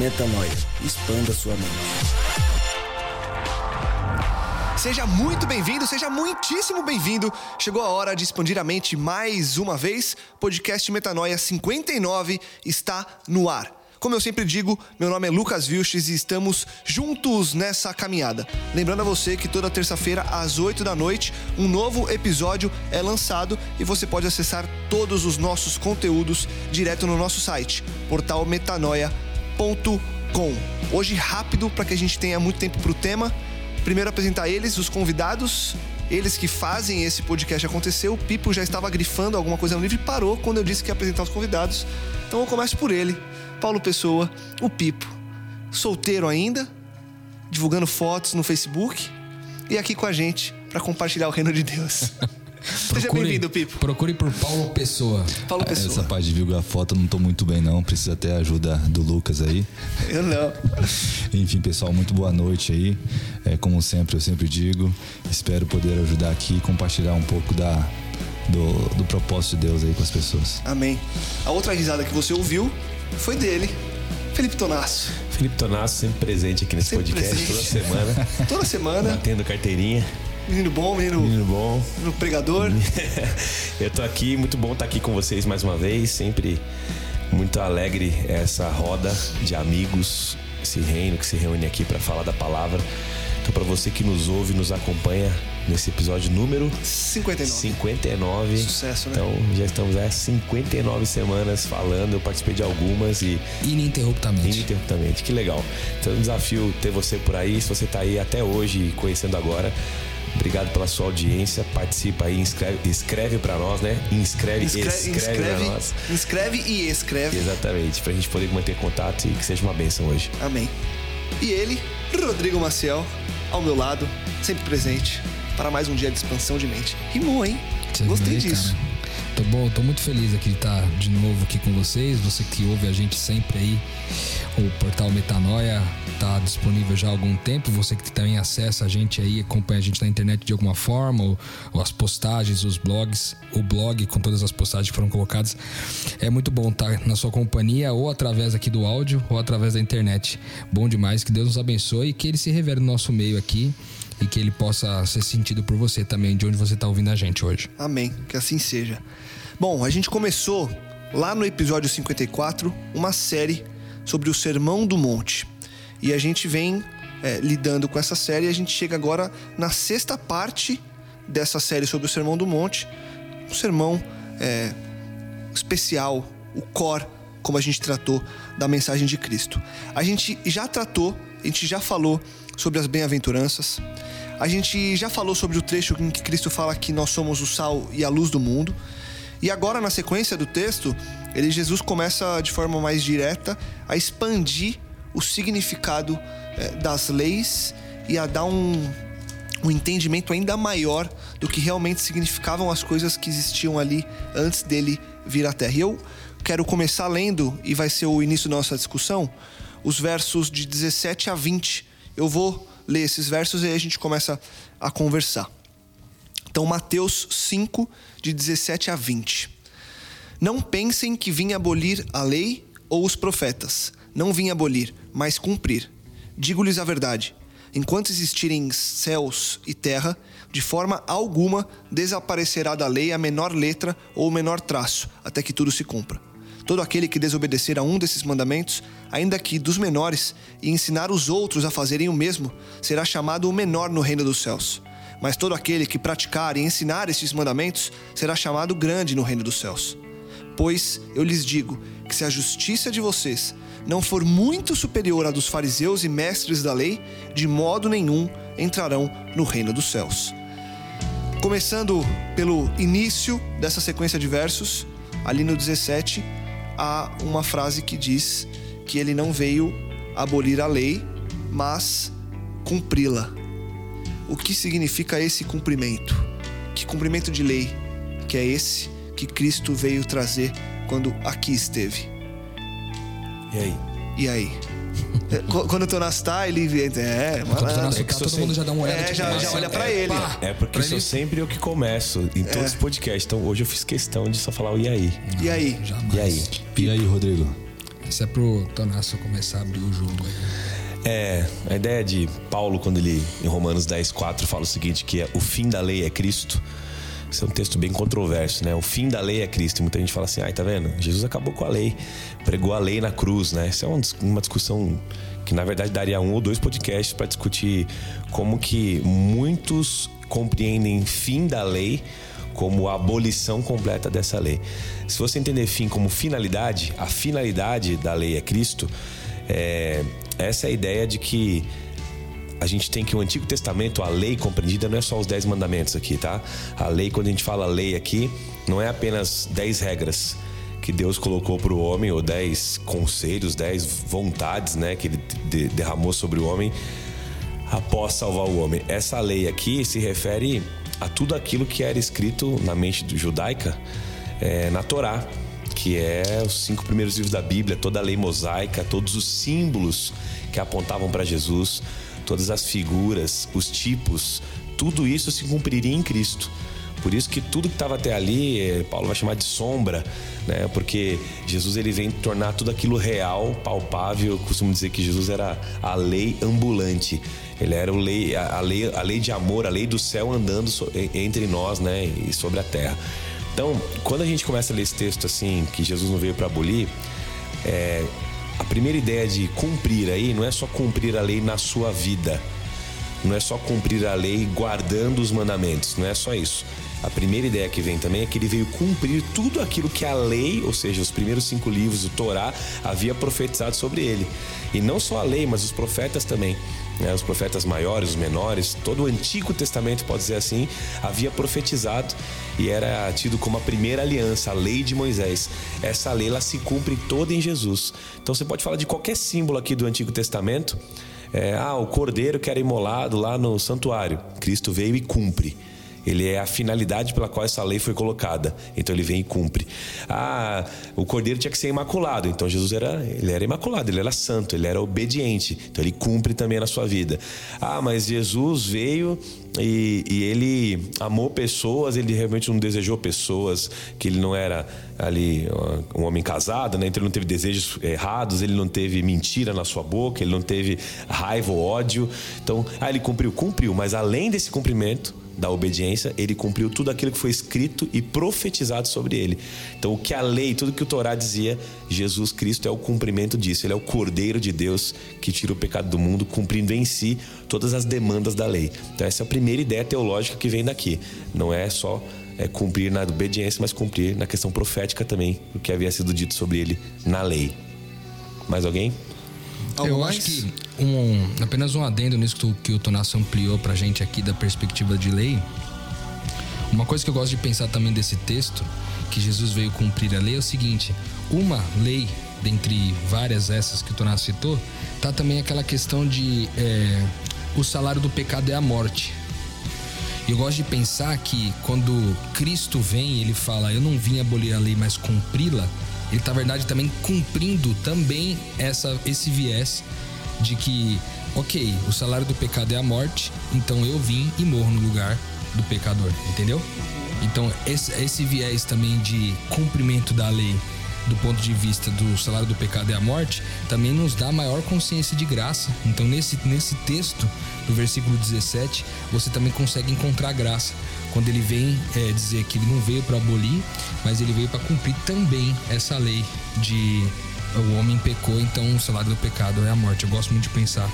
Metanoia. Expanda sua mente. Seja muito bem-vindo, seja muitíssimo bem-vindo. Chegou a hora de expandir a mente mais uma vez. Podcast Metanoia 59 está no ar. Como eu sempre digo, meu nome é Lucas Vilches e estamos juntos nessa caminhada. Lembrando a você que toda terça-feira, às 8 da noite, um novo episódio é lançado e você pode acessar todos os nossos conteúdos direto no nosso site, portalmetanoia.com. Hoje, rápido, para que a gente tenha muito tempo para o tema. Primeiro, apresentar eles, os convidados. Eles que fazem esse podcast acontecer. O Pipo já estava grifando alguma coisa no livro e parou quando eu disse que ia apresentar os convidados. Então eu começo por ele, Paulo Pessoa, o Pipo. Solteiro ainda, divulgando fotos no Facebook e aqui com a gente para compartilhar o reino de Deus. Seja Procure- bem-vindo, Pipo. Procure por Paulo Pessoa. Paulo Essa Pessoa. parte de divulgar foto eu não tô muito bem não, precisa ter a ajuda do Lucas aí. Eu não. Enfim, pessoal, muito boa noite aí. É, como sempre, eu sempre digo, espero poder ajudar aqui e compartilhar um pouco da, do, do propósito de Deus aí com as pessoas. Amém. A outra risada que você ouviu foi dele, Felipe Tonasso. Felipe Tonasso sempre presente aqui nesse Sempre podcast presente. toda semana, Toda semana, batendo carteirinha. Menino bom, menino, Menino bom. menino pregador. Eu tô aqui, muito bom estar aqui com vocês mais uma vez, sempre muito alegre essa roda de amigos, esse reino que se reúne aqui para falar da palavra. Então para você que nos ouve, nos acompanha nesse episódio número 59. 59. Sucesso, né? Então já estamos há 59 semanas falando, eu participei de algumas e Ininterruptamente. Ininterruptamente, que legal. Então é um desafio ter você por aí. Se você tá aí até hoje e conhecendo agora, obrigado pela sua audiência. Participa aí, inscreve, escreve para nós, né? Inscreve, Inscreve, escreve, inscreve, nós. inscreve e escreve. Exatamente, pra gente poder manter contato e que seja uma bênção hoje. Amém. E ele, Rodrigo Maciel, ao meu lado, sempre presente, para mais um dia de expansão de mente. Rimou, hein? Você Gostei vê, disso. cara? Tô bom, tô muito feliz aqui de estar de novo aqui com vocês. Você que ouve a gente sempre aí, o portal Metanoia tá disponível já há algum tempo. Você que também acessa a gente aí, acompanha a gente na internet de alguma forma, ou, ou as postagens, os blogs, o blog com todas as postagens que foram colocadas. É muito bom estar na sua companhia, ou através aqui do áudio, ou através da internet. Bom demais, que Deus nos abençoe e que ele se revele no nosso meio aqui. E que ele possa ser sentido por você também, de onde você tá ouvindo a gente hoje. Amém. Que assim seja. Bom, a gente começou lá no episódio 54 uma série sobre o Sermão do Monte. E a gente vem é, lidando com essa série a gente chega agora na sexta parte dessa série sobre o Sermão do Monte. Um sermão é, especial, o core, como a gente tratou da mensagem de Cristo. A gente já tratou, a gente já falou sobre as bem-aventuranças. A gente já falou sobre o trecho em que Cristo fala que nós somos o sal e a luz do mundo. E agora, na sequência do texto, ele, Jesus começa de forma mais direta a expandir o significado eh, das leis e a dar um, um entendimento ainda maior do que realmente significavam as coisas que existiam ali antes dele vir à Terra. E eu quero começar lendo, e vai ser o início da nossa discussão, os versos de 17 a 20. Eu vou ler esses versos e aí a gente começa a conversar. Então, Mateus 5, de 17 a 20. Não pensem que vim abolir a lei ou os profetas. Não vim abolir, mas cumprir. Digo-lhes a verdade. Enquanto existirem céus e terra, de forma alguma desaparecerá da lei a menor letra ou o menor traço, até que tudo se cumpra. Todo aquele que desobedecer a um desses mandamentos, ainda que dos menores, e ensinar os outros a fazerem o mesmo, será chamado o menor no reino dos céus. Mas todo aquele que praticar e ensinar estes mandamentos será chamado grande no reino dos céus. Pois eu lhes digo que se a justiça de vocês não for muito superior à dos fariseus e mestres da lei, de modo nenhum entrarão no reino dos céus. Começando pelo início dessa sequência de versos, ali no 17, há uma frase que diz que ele não veio abolir a lei, mas cumpri-la. O que significa esse cumprimento? Que cumprimento de lei que é esse que Cristo veio trazer quando aqui esteve? E aí? E aí? É, quando o Tonas tá, ele é, Quando o Tonas malandro. É todo mundo já dá uma olhada. É, tipo, já- já olha pra é, ele. pá, É porque sou ele- sempre eu que começo em todos É. os podcasts. Então hoje eu fiz questão de só falar o e aí. E aí? Jamais. E aí? E aí, Rodrigo? Isso é pro Tonasso começar a abrir o jogo aí. É, a ideia de Paulo, quando ele, em Romanos 10, 4, fala o seguinte: que é, o fim da lei é Cristo. Isso é um texto bem controverso, né? O fim da lei é Cristo. Muita gente fala assim: ai, tá vendo? Jesus acabou com a lei, pregou a lei na cruz, né? Isso é uma discussão que, na verdade, daria um ou dois podcasts para discutir como que muitos compreendem fim da lei como a abolição completa dessa lei. Se você entender fim como finalidade, a finalidade da lei é Cristo, é, essa é a ideia de que a gente tem que o Antigo Testamento, a lei compreendida, não é só os dez mandamentos aqui, tá? A lei, quando a gente fala lei aqui, não é apenas dez regras que Deus colocou para o homem, ou dez conselhos, dez vontades, né, que ele de- derramou sobre o homem após salvar o homem. Essa lei aqui se refere a tudo aquilo que era escrito na mente judaica é, na Torá, que é os cinco primeiros livros da Bíblia, toda a lei mosaica, todos os símbolos que apontavam para Jesus, todas as figuras, os tipos, tudo isso se cumpriria em Cristo. Por isso que tudo que estava até ali, eh, Paulo vai chamar de sombra, né? Porque Jesus ele vem tornar tudo aquilo real, palpável. Eu costumo dizer que Jesus era a lei ambulante. Ele era o lei, a, lei, a lei de amor, a lei do céu andando entre nós, né? E sobre a terra. Então, quando a gente começa a ler esse texto assim, que Jesus não veio para abolir, é, a primeira ideia de cumprir aí não é só cumprir a lei na sua vida, não é só cumprir a lei guardando os mandamentos, não é só isso. A primeira ideia que vem também é que ele veio cumprir tudo aquilo que a lei, ou seja, os primeiros cinco livros do Torá, havia profetizado sobre ele. E não só a lei, mas os profetas também. Né? Os profetas maiores, os menores, todo o Antigo Testamento, pode dizer assim, havia profetizado e era tido como a primeira aliança, a lei de Moisés. Essa lei ela se cumpre toda em Jesus. Então você pode falar de qualquer símbolo aqui do Antigo Testamento. É, ah, o cordeiro que era imolado lá no santuário. Cristo veio e cumpre. Ele é a finalidade pela qual essa lei foi colocada. Então ele vem e cumpre. Ah, o cordeiro tinha que ser imaculado. Então Jesus era, ele era imaculado, ele era santo, ele era obediente. Então ele cumpre também na sua vida. Ah, mas Jesus veio e, e ele amou pessoas, ele realmente não desejou pessoas, que ele não era ali um homem casado, né? Então ele não teve desejos errados, ele não teve mentira na sua boca, ele não teve raiva ou ódio. Então, ah, ele cumpriu, cumpriu, mas além desse cumprimento, da obediência, ele cumpriu tudo aquilo que foi escrito e profetizado sobre ele. Então, o que a lei, tudo que o Torá dizia, Jesus Cristo é o cumprimento disso. Ele é o Cordeiro de Deus que tira o pecado do mundo, cumprindo em si todas as demandas da lei. Então, essa é a primeira ideia teológica que vem daqui. Não é só é, cumprir na obediência, mas cumprir na questão profética também, o que havia sido dito sobre ele na lei. Mais alguém? Algo Eu acho que um, apenas um adendo nisso que, o- que o Tonasso ampliou pra gente aqui da perspectiva de lei. Uma coisa que eu gosto de pensar também desse texto, que Jesus veio cumprir a lei, é o seguinte: uma lei, dentre várias essas que o Tonasso citou, tá também aquela questão de é, o salário do pecado é a morte. E eu gosto de pensar que quando Cristo vem, ele fala: Eu não vim abolir a lei, mas cumpri-la. Ele está, na verdade, também cumprindo também essa, esse viés de que, ok, o salário do pecado é a morte, então eu vim e morro no lugar do pecador, entendeu? Então, esse, esse viés também de cumprimento da lei do ponto de vista do salário do pecado é a morte, também nos dá maior consciência de graça. Então, nesse, nesse texto, do versículo 17, você também consegue encontrar graça. Quando ele vem é, dizer que ele não veio para abolir, mas ele veio para cumprir também essa lei de o homem pecou, então o salário do pecado é a morte. Eu gosto muito de pensar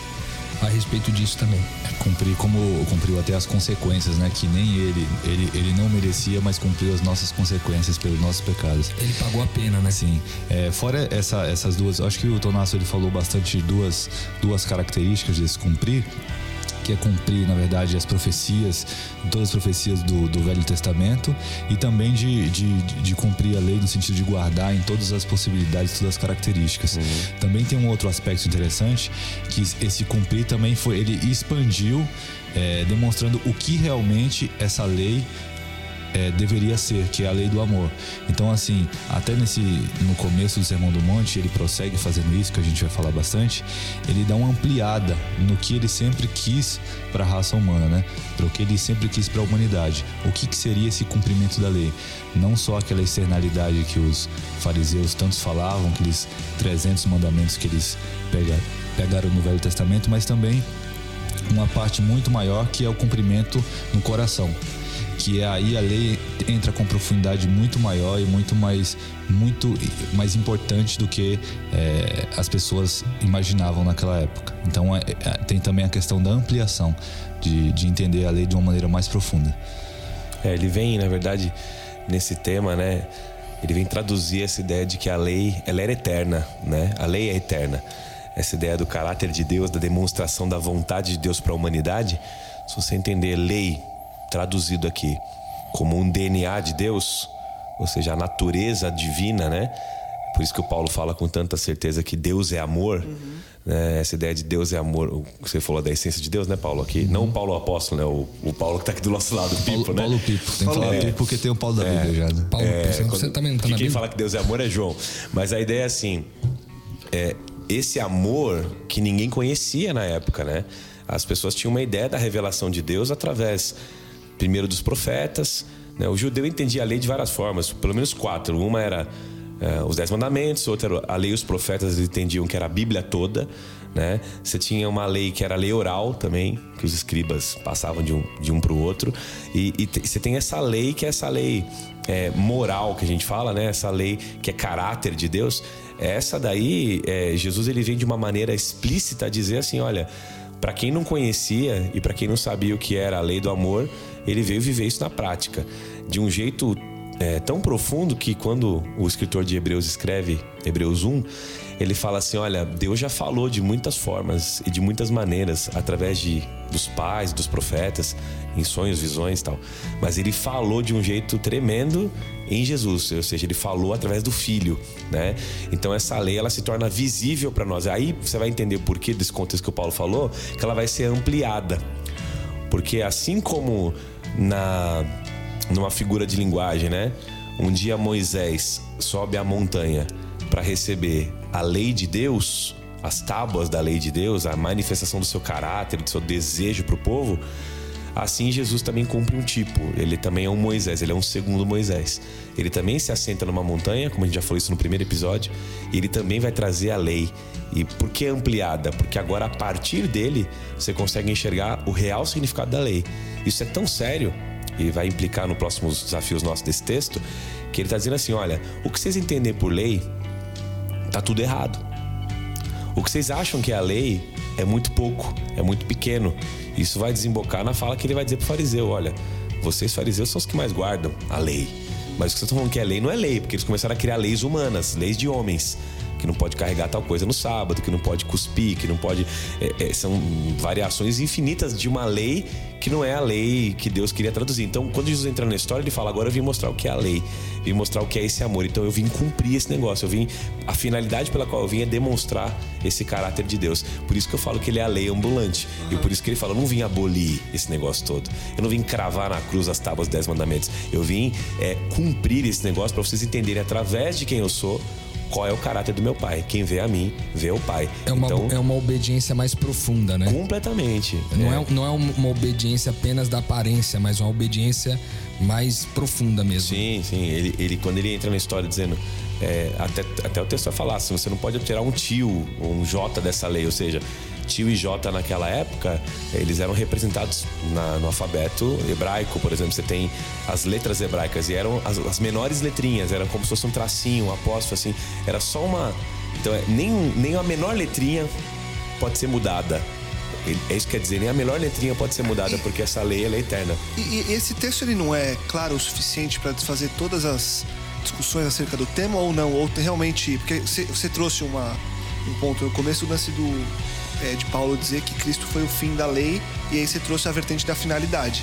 a respeito disso também. Cumprir como cumpriu até as consequências, né? Que nem ele, ele, ele não merecia, mas cumpriu as nossas consequências pelos nossos pecados. Ele pagou a pena, né? Sim. É, fora essa, essas duas, acho que o Tonasso ele falou bastante de duas, duas características desse cumprir que é cumprir, na verdade, as profecias, todas as profecias do, do Velho Testamento, e também de, de, de, cumprir a lei no sentido de guardar em todas as possibilidades, todas as características. Uhum. Também tem um outro aspecto interessante, que esse cumprir também foi, ele expandiu, é, demonstrando o que realmente essa lei é, deveria ser, que é a lei do amor. Então, assim, até nesse no começo do Sermão do Monte, ele prossegue fazendo isso, que a gente vai falar bastante. Ele dá uma ampliada no que ele sempre quis para a raça humana, né? Para o que ele sempre quis para a humanidade. O que, que seria esse cumprimento da lei? Não só aquela externalidade que os fariseus tantos falavam, aqueles 300 mandamentos que eles pegaram no Velho Testamento, mas também uma parte muito maior que é o cumprimento no coração que aí a lei entra com profundidade muito maior e muito mais muito mais importante do que é, as pessoas imaginavam naquela época. Então é, é, tem também a questão da ampliação de, de entender a lei de uma maneira mais profunda. É, ele vem, na verdade, nesse tema, né? Ele vem traduzir essa ideia de que a lei ela era eterna, né? A lei é eterna. Essa ideia do caráter de Deus, da demonstração da vontade de Deus para a humanidade. Se você entender lei traduzido aqui como um DNA de Deus, ou seja, a natureza divina, né? Por isso que o Paulo fala com tanta certeza que Deus é amor. Uhum. Né? Essa ideia de Deus é amor. Você falou da essência de Deus, né, Paulo? Aqui. Uhum. Não o Paulo apóstolo, né? O, o Paulo que está aqui do nosso lado, o Pipo, Paulo, né? Paulo Pipo. Tem que falar é, Pipo porque tem o Paulo da é, Bíblia já. Né? Paulo, é, você, quando, também tá na Quem fala que Deus é amor é João. Mas a ideia é assim: é, esse amor que ninguém conhecia na época, né? As pessoas tinham uma ideia da revelação de Deus através primeiro dos profetas. Né? O judeu entendia a lei de várias formas, pelo menos quatro. Uma era é, os Dez Mandamentos, outra era a lei os profetas entendiam que era a Bíblia toda. Né? Você tinha uma lei que era a lei oral também, que os escribas passavam de um, de um para o outro. E, e você tem essa lei que é essa lei é, moral que a gente fala, né? essa lei que é caráter de Deus. Essa daí, é, Jesus ele vem de uma maneira explícita dizer assim: olha, para quem não conhecia e para quem não sabia o que era a lei do amor, ele veio viver isso na prática, de um jeito é, tão profundo que quando o escritor de Hebreus escreve Hebreus 1, ele fala assim: olha, Deus já falou de muitas formas e de muitas maneiras através de dos pais, dos profetas, em sonhos, visões, e tal. Mas ele falou de um jeito tremendo em Jesus, ou seja, ele falou através do Filho, né? Então essa lei ela se torna visível para nós. Aí você vai entender o porquê desse contexto que o Paulo falou, que ela vai ser ampliada, porque assim como na numa figura de linguagem, né? Um dia Moisés sobe a montanha para receber a lei de Deus, as tábuas da lei de Deus, a manifestação do seu caráter, do seu desejo para o povo. Assim Jesus também cumpre um tipo. Ele também é um Moisés, ele é um segundo Moisés. Ele também se assenta numa montanha, como a gente já falou isso no primeiro episódio, ele também vai trazer a lei. E por que ampliada? Porque agora a partir dele você consegue enxergar o real significado da lei. Isso é tão sério e vai implicar no próximos desafios nossos desse texto, que ele está dizendo assim: olha, o que vocês entendem por lei tá tudo errado. O que vocês acham que é a lei é muito pouco, é muito pequeno. Isso vai desembocar na fala que ele vai dizer para o fariseu: olha, vocês fariseus são os que mais guardam a lei. Mas o que vocês estão falando que é lei não é lei, porque eles começaram a criar leis humanas, leis de homens que não pode carregar tal coisa no sábado, que não pode cuspir, que não pode. É, é, são variações infinitas de uma lei que não é a lei que Deus queria traduzir. Então, quando Jesus entra na história, ele fala: agora eu vim mostrar o que é a lei, vim mostrar o que é esse amor. Então, eu vim cumprir esse negócio. Eu vim. A finalidade pela qual eu vim é demonstrar esse caráter de Deus. Por isso que eu falo que ele é a lei ambulante. E por isso que ele fala: eu não vim abolir esse negócio todo. Eu não vim cravar na cruz as tábuas dos dez mandamentos. Eu vim é, cumprir esse negócio para vocês entenderem através de quem eu sou qual é o caráter do meu pai. Quem vê a mim, vê o pai. É uma, então, é uma obediência mais profunda, né? Completamente. Não é. é. não é uma obediência apenas da aparência, mas uma obediência mais profunda mesmo. Sim, sim. Ele, ele quando ele entra na história dizendo. É, até, até o texto vai falar assim: você não pode alterar um tio ou um J dessa lei, ou seja, tio e J naquela época, eles eram representados na, no alfabeto hebraico, por exemplo. Você tem as letras hebraicas e eram as, as menores letrinhas, era como se fosse um tracinho, um apóstolo, assim. Era só uma. Então, é, nem, nem a menor letrinha pode ser mudada. É isso que quer dizer, nem a melhor letrinha pode ser mudada, porque essa lei é eterna. E, e esse texto ele não é claro o suficiente para desfazer todas as discussões acerca do tema ou não? Ou realmente. Porque você, trouxe uma, um ponto no começo do lance do, é, de Paulo dizer que Cristo foi o fim da lei, e aí você trouxe a vertente da finalidade.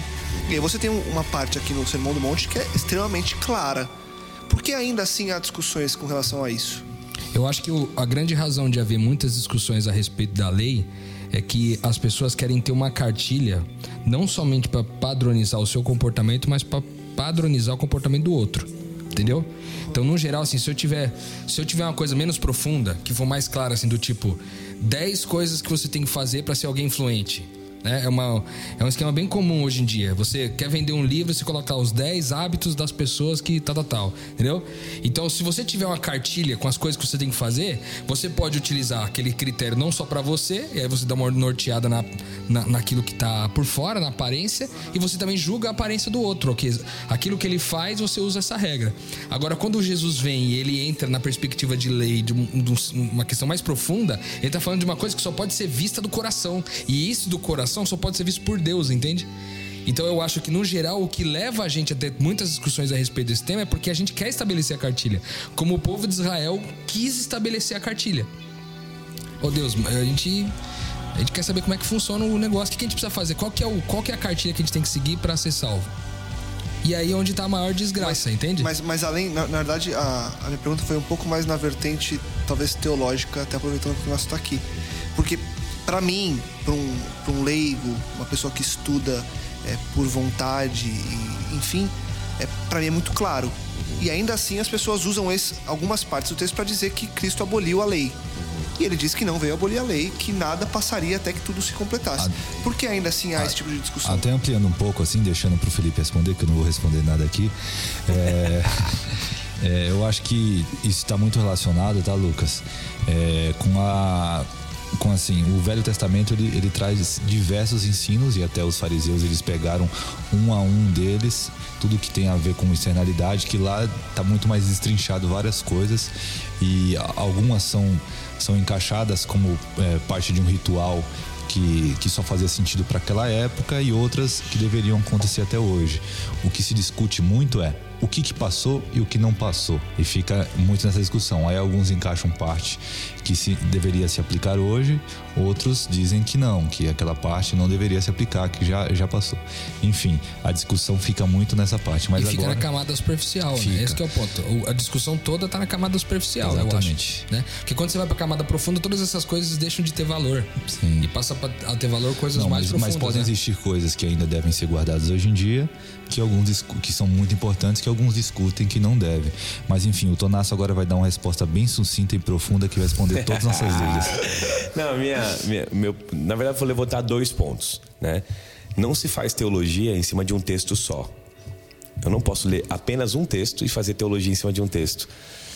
E aí você tem uma parte aqui no Sermão do Monte que é extremamente clara. Por que ainda assim há discussões com relação a isso? Eu acho que o, a grande razão de haver muitas discussões a respeito da lei é que as pessoas querem ter uma cartilha não somente para padronizar o seu comportamento, mas para padronizar o comportamento do outro. Entendeu? Então, no geral, assim, se eu tiver, se eu tiver uma coisa menos profunda, que for mais clara, assim, do tipo 10 coisas que você tem que fazer para ser alguém influente. Né? É, uma, é um esquema bem comum hoje em dia. Você quer vender um livro, você colocar os 10 hábitos das pessoas que tal, tal, tal. Entendeu? Então, se você tiver uma cartilha com as coisas que você tem que fazer, você pode utilizar aquele critério não só para você, e aí você dá uma norteada na, na, naquilo que tá por fora, na aparência, e você também julga a aparência do outro. Okay? Aquilo que ele faz, você usa essa regra. Agora, quando Jesus vem e ele entra na perspectiva de lei, de, de uma questão mais profunda, ele tá falando de uma coisa que só pode ser vista do coração. E isso do coração só pode ser visto por Deus, entende? Então eu acho que, no geral, o que leva a gente a ter muitas discussões a respeito desse tema é porque a gente quer estabelecer a cartilha. Como o povo de Israel quis estabelecer a cartilha. Oh Deus, a gente. A gente quer saber como é que funciona o negócio. O que a gente precisa fazer? Qual que é, o, qual que é a cartilha que a gente tem que seguir para ser salvo? E aí é onde tá a maior desgraça, mas, entende? Mas, mas além, na, na verdade, a, a, minha pergunta foi um pouco mais na vertente, talvez teológica, até aproveitando que o nosso tá aqui. Porque para mim, para um, um leigo, uma pessoa que estuda é, por vontade, e, enfim, é, para mim é muito claro. E ainda assim as pessoas usam esse, algumas partes do texto para dizer que Cristo aboliu a lei. E ele diz que não veio abolir a lei, que nada passaria até que tudo se completasse. Por que ainda assim há esse tipo de discussão? Até ampliando um pouco, assim, deixando para o Felipe responder, que eu não vou responder nada aqui. É, é, eu acho que isso está muito relacionado, tá, Lucas? É, com a com assim, o Velho Testamento ele, ele traz diversos ensinos e até os fariseus eles pegaram um a um deles, tudo que tem a ver com externalidade, que lá está muito mais destrinchado várias coisas e algumas são, são encaixadas como é, parte de um ritual que, que só fazia sentido para aquela época e outras que deveriam acontecer até hoje. O que se discute muito é o que, que passou e o que não passou. E fica muito nessa discussão. Aí alguns encaixam parte que se deveria se aplicar hoje, outros dizem que não, que aquela parte não deveria se aplicar, que já, já passou. Enfim, a discussão fica muito nessa parte. Mas e fica agora... na camada superficial, fica. né? Esse é o ponto. A discussão toda está na camada superficial, Exatamente. eu acho. Né? Porque quando você vai para a camada profunda, todas essas coisas deixam de ter valor. Sim. E passa a ter valor coisas não, mais mas, profundas. Mas podem né? existir coisas que ainda devem ser guardadas hoje em dia, que alguns que são muito importantes, que alguns discutem que não devem. Mas enfim, o Tonasso agora vai dar uma resposta bem sucinta e profunda que vai responder todas as nossas dúvidas. Não, minha, minha, meu, na verdade, vou levantar dois pontos, né? Não se faz teologia em cima de um texto só. Eu não posso ler apenas um texto e fazer teologia em cima de um texto.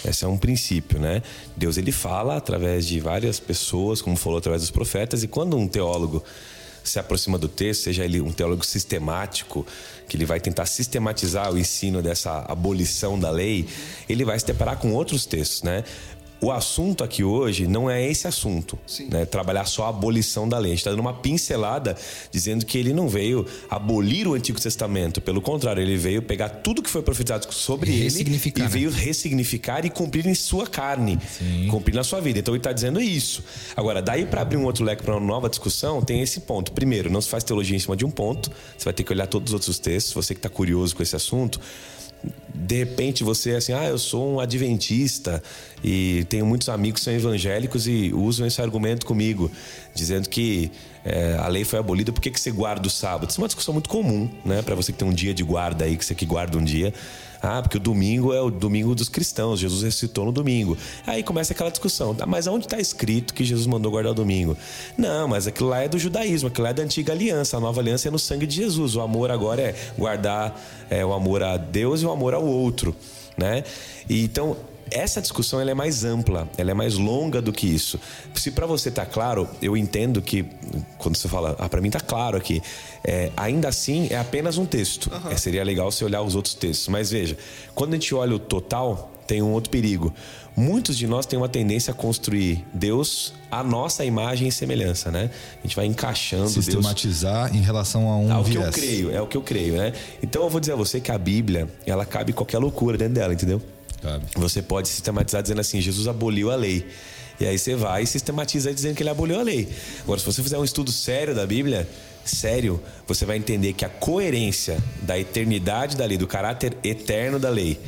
Esse é um princípio, né? Deus ele fala através de várias pessoas, como falou através dos profetas, e quando um teólogo se aproxima do texto, seja ele um teólogo sistemático, que ele vai tentar sistematizar o ensino dessa abolição da lei, ele vai se deparar com outros textos, né? O assunto aqui hoje não é esse assunto, né? trabalhar só a abolição da lei. A gente está dando uma pincelada dizendo que ele não veio abolir o Antigo Testamento, pelo contrário, ele veio pegar tudo que foi profetizado sobre E ele e né? veio ressignificar e cumprir em sua carne, cumprir na sua vida. Então ele está dizendo isso. Agora, daí para abrir um outro leque para uma nova discussão, tem esse ponto. Primeiro, não se faz teologia em cima de um ponto, você vai ter que olhar todos os outros textos, você que está curioso com esse assunto de repente você é assim, ah, eu sou um adventista e tenho muitos amigos que são evangélicos e usam esse argumento comigo, dizendo que é, a lei foi abolida, por que, que você guarda o sábado? Isso é uma discussão muito comum, né? Para você que tem um dia de guarda aí, que você que guarda um dia. Ah, porque o domingo é o domingo dos cristãos, Jesus ressuscitou no domingo. Aí começa aquela discussão, tá, mas aonde está escrito que Jesus mandou guardar o domingo? Não, mas aquilo lá é do judaísmo, aquilo lá é da antiga aliança, a nova aliança é no sangue de Jesus. O amor agora é guardar é, o amor a Deus e o amor ao outro, né? E então essa discussão ela é mais ampla, ela é mais longa do que isso. Se para você tá claro, eu entendo que quando você fala, ah, para mim tá claro aqui, é, ainda assim é apenas um texto. Uhum. É, seria legal você olhar os outros textos. Mas veja, quando a gente olha o total, tem um outro perigo. Muitos de nós têm uma tendência a construir Deus a nossa imagem e semelhança, né? A gente vai encaixando sistematizar Deus... em relação a um é o viés. que eu creio, é o que eu creio, né? Então eu vou dizer a você que a Bíblia, ela cabe qualquer loucura dentro dela, entendeu? Você pode sistematizar dizendo assim, Jesus aboliu a lei. E aí você vai e sistematiza dizendo que ele aboliu a lei. Agora, se você fizer um estudo sério da Bíblia, sério, você vai entender que a coerência da eternidade da lei, do caráter eterno da lei,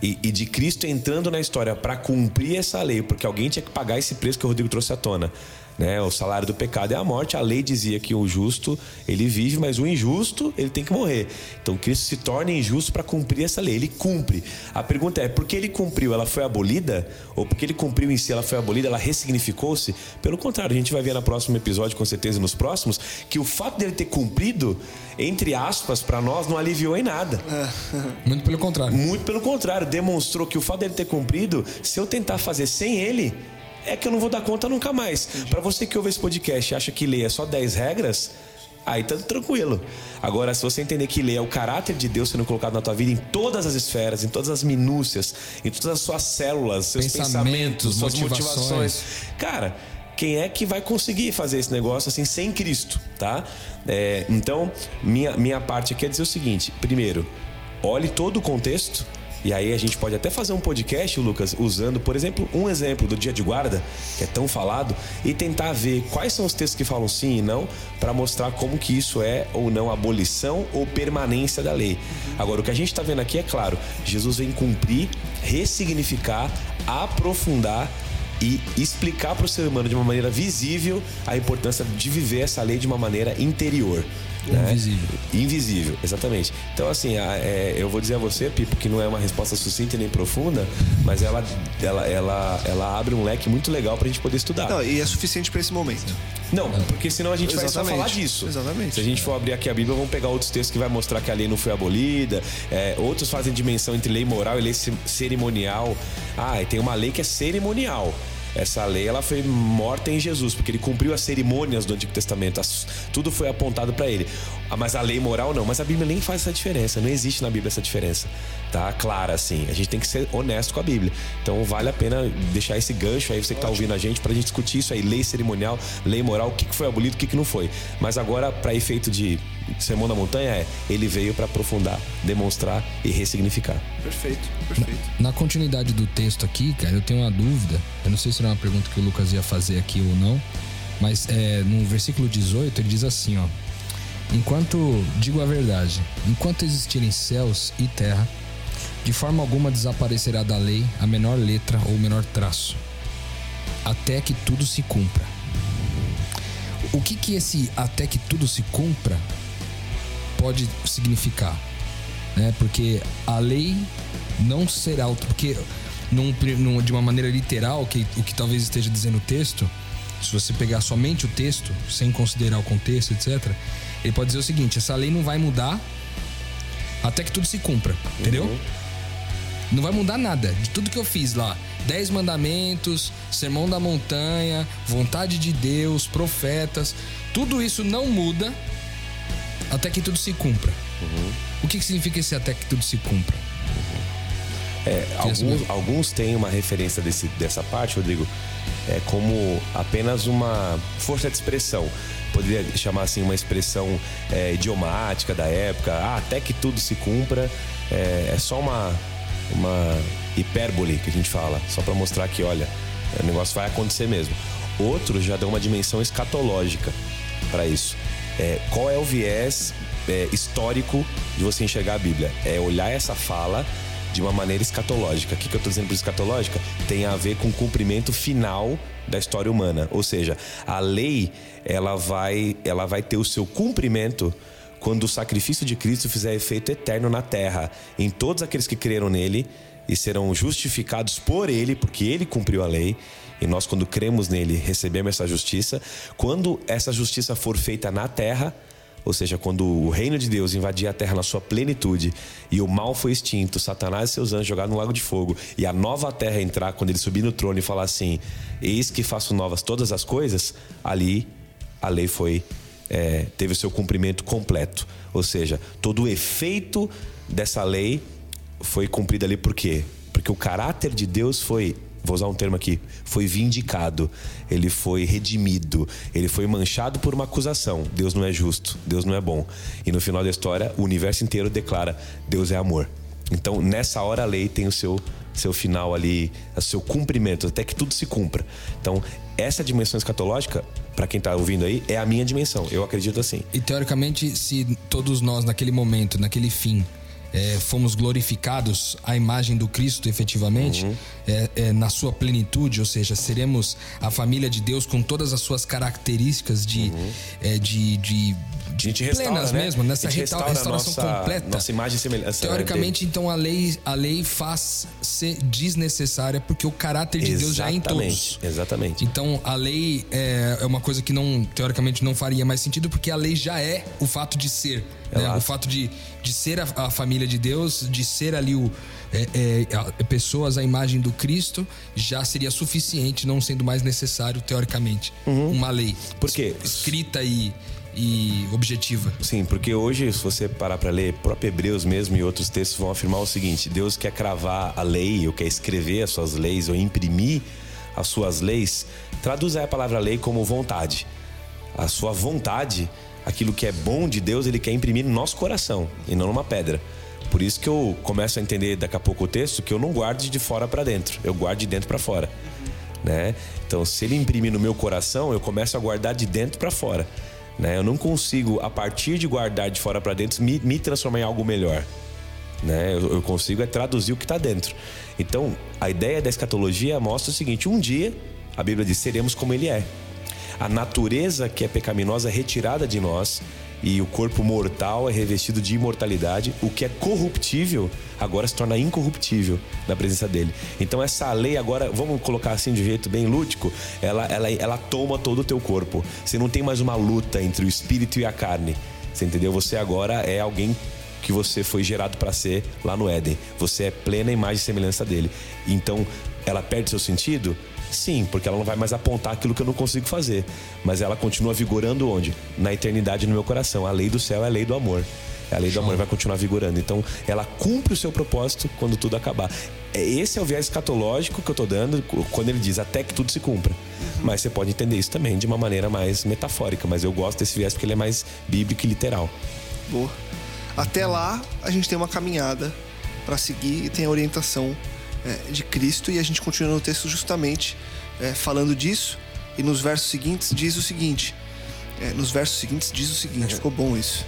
e, e de Cristo entrando na história para cumprir essa lei, porque alguém tinha que pagar esse preço que o Rodrigo trouxe à tona. Né? O salário do pecado é a morte. A lei dizia que o justo ele vive, mas o injusto ele tem que morrer. Então Cristo se torna injusto para cumprir essa lei. Ele cumpre. A pergunta é: por que ele cumpriu? Ela foi abolida? Ou porque ele cumpriu em si, ela foi abolida? Ela ressignificou-se? Pelo contrário, a gente vai ver no próximo episódio, com certeza, nos próximos, que o fato dele ter cumprido, entre aspas, para nós, não aliviou em nada. Muito pelo contrário. Muito pelo contrário, demonstrou que o fato dele ter cumprido, se eu tentar fazer sem ele, é que eu não vou dar conta nunca mais. Para você que ouve esse podcast e acha que lei é só 10 regras, aí tá tranquilo. Agora, se você entender que lei é o caráter de Deus sendo colocado na tua vida em todas as esferas, em todas as minúcias, em todas as suas células, seus pensamentos, pensamentos suas motivações. motivações. Cara, quem é que vai conseguir fazer esse negócio assim sem Cristo, tá? É, então, minha, minha parte aqui é dizer o seguinte: primeiro, olhe todo o contexto e aí a gente pode até fazer um podcast, Lucas, usando, por exemplo, um exemplo do dia de guarda, que é tão falado, e tentar ver quais são os textos que falam sim e não, para mostrar como que isso é ou não abolição ou permanência da lei. Agora, o que a gente está vendo aqui é claro, Jesus vem cumprir, ressignificar, aprofundar e explicar para o ser humano de uma maneira visível a importância de viver essa lei de uma maneira interior. Né? Invisível. Invisível, exatamente. Então, assim, é, eu vou dizer a você, Pipo, que não é uma resposta sucinta e nem profunda, mas ela, ela, ela, ela abre um leque muito legal pra gente poder estudar. Não, e é suficiente para esse momento. Não, porque senão a gente Exatamente. vai só falar disso. Exatamente. Se a gente for abrir aqui a Bíblia, vamos pegar outros textos que vai mostrar que a lei não foi abolida. É, outros fazem dimensão entre lei moral e lei cerimonial. Ah, e tem uma lei que é cerimonial essa lei ela foi morta em Jesus, porque ele cumpriu as cerimônias do Antigo Testamento, as, tudo foi apontado para ele. Ah, mas a lei moral não, mas a Bíblia nem faz essa diferença, não existe na Bíblia essa diferença, tá? Clara assim. A gente tem que ser honesto com a Bíblia. Então vale a pena deixar esse gancho aí você que tá ouvindo a gente pra gente discutir isso aí, lei cerimonial, lei moral, o que, que foi abolido, o que, que não foi. Mas agora para efeito de Sermão da Montanha é ele veio para aprofundar, demonstrar e ressignificar. Perfeito, perfeito. Na, na, continuidade do texto aqui, cara, eu tenho uma dúvida. Eu não sei se era uma pergunta que o Lucas ia fazer aqui ou não, mas é, no versículo 18 ele diz assim, ó: Enquanto digo a verdade, enquanto existirem céus e terra, de forma alguma desaparecerá da lei a menor letra ou o menor traço, até que tudo se cumpra. O que que esse até que tudo se cumpra pode significar, né? Porque a lei não será porque num, num, de uma maneira literal, que, o que talvez esteja dizendo o texto, se você pegar somente o texto, sem considerar o contexto, etc., ele pode dizer o seguinte: essa lei não vai mudar até que tudo se cumpra, entendeu? Uhum. Não vai mudar nada de tudo que eu fiz lá. Dez mandamentos, sermão da montanha, vontade de Deus, profetas, tudo isso não muda até que tudo se cumpra. Uhum. O que, que significa esse até que tudo se cumpra? É, alguns, alguns têm uma referência desse, dessa parte, Rodrigo, é como apenas uma força de expressão. Poderia chamar assim uma expressão é, idiomática da época, ah, até que tudo se cumpra. É, é só uma, uma hipérbole que a gente fala, só para mostrar que, olha, o negócio vai acontecer mesmo. Outros já dão uma dimensão escatológica para isso. É, qual é o viés é, histórico de você enxergar a Bíblia? É olhar essa fala de uma maneira escatológica. O que, que eu estou dizendo por escatológica? Tem a ver com o cumprimento final da história humana. Ou seja, a lei ela vai, ela vai ter o seu cumprimento quando o sacrifício de Cristo fizer efeito eterno na terra, em todos aqueles que creram nele e serão justificados por ele, porque ele cumpriu a lei. E nós, quando cremos nele, recebemos essa justiça. Quando essa justiça for feita na terra, ou seja, quando o reino de Deus invadia a terra na sua plenitude e o mal foi extinto, Satanás e seus anjos jogados no lago de fogo e a nova terra entrar quando ele subir no trono e falar assim: Eis que faço novas todas as coisas, ali a lei foi é, teve o seu cumprimento completo. Ou seja, todo o efeito dessa lei foi cumprido ali por quê? Porque o caráter de Deus foi vou usar um termo aqui, foi vindicado, ele foi redimido, ele foi manchado por uma acusação. Deus não é justo, Deus não é bom. E no final da história, o universo inteiro declara: Deus é amor. Então, nessa hora, a lei tem o seu, seu final ali, o seu cumprimento, até que tudo se cumpra. Então, essa dimensão escatológica, para quem está ouvindo aí, é a minha dimensão. Eu acredito assim. E teoricamente, se todos nós, naquele momento, naquele fim, é, fomos glorificados à imagem do Cristo efetivamente, uhum. é, é, na sua plenitude, ou seja, seremos a família de Deus com todas as suas características de, uhum. É, de, de, de plenas né? mesmo, nessa restauração nossa, completa. Nossa imagem semelhança. Teoricamente, então, a lei, a lei faz ser desnecessária porque o caráter de Exatamente. Deus já é em todos. Exatamente. Então, a lei é, é uma coisa que não, teoricamente, não faria mais sentido porque a lei já é o fato de ser. Né? O fato de, de ser a, a, família de Deus, de ser ali o, é, é, pessoas à imagem do Cristo, já seria suficiente, não sendo mais necessário, teoricamente, uhum. uma lei. Por quê? Escrita e, e objetiva. Sim, porque hoje, se você parar para ler, próprio Hebreus mesmo e outros textos vão afirmar o seguinte: Deus quer cravar a lei, ou quer escrever as suas leis, ou imprimir as suas leis. Traduz a palavra lei como vontade. A sua vontade aquilo que é bom de Deus, ele quer imprimir no nosso coração e não numa pedra. Por isso que eu começo a entender daqui a pouco o texto que eu não guardo de fora para dentro, eu guardo de dentro para fora, né? Então, se ele imprimir no meu coração, eu começo a guardar de dentro para fora, né? Eu não consigo a partir de guardar de fora para dentro me, me, transformar em algo melhor, né? Eu, eu consigo é traduzir o que está dentro. Então, a ideia da escatologia mostra o seguinte: um dia a Bíblia diz seremos como Ele é a natureza que é pecaminosa é retirada de nós e o corpo mortal é revestido de imortalidade. O que é corruptível agora se torna incorruptível na presença dele. Então essa lei agora, vamos colocar assim de jeito bem lúdico, ela, ela, ela toma todo o teu corpo. Você não tem mais uma luta entre o espírito e a carne. Você entendeu? Você agora é alguém que você foi gerado para ser lá no Éden. Você é plena imagem e semelhança dele. Então, ela perde seu sentido? Sim, porque ela não vai mais apontar aquilo que eu não consigo fazer. Mas ela continua vigorando onde? Na eternidade no meu coração. A lei do céu é a lei do amor. A lei do amor vai continuar vigorando. Então, ela cumpre o seu propósito quando tudo acabar. É, esse é o viés escatológico que eu estou dando quando ele diz até que tudo se cumpra. Uhum. Mas você pode entender isso também de uma maneira mais metafórica. Mas eu gosto desse viés porque ele é mais bíblico e literal. Boa. Até lá, a gente tem uma caminhada para seguir e tem a orientação é, de Cristo e a gente continua no texto justamente é, falando disso. E nos versos seguintes diz o seguinte é, nos versos seguintes diz o seguinte ficou bom isso.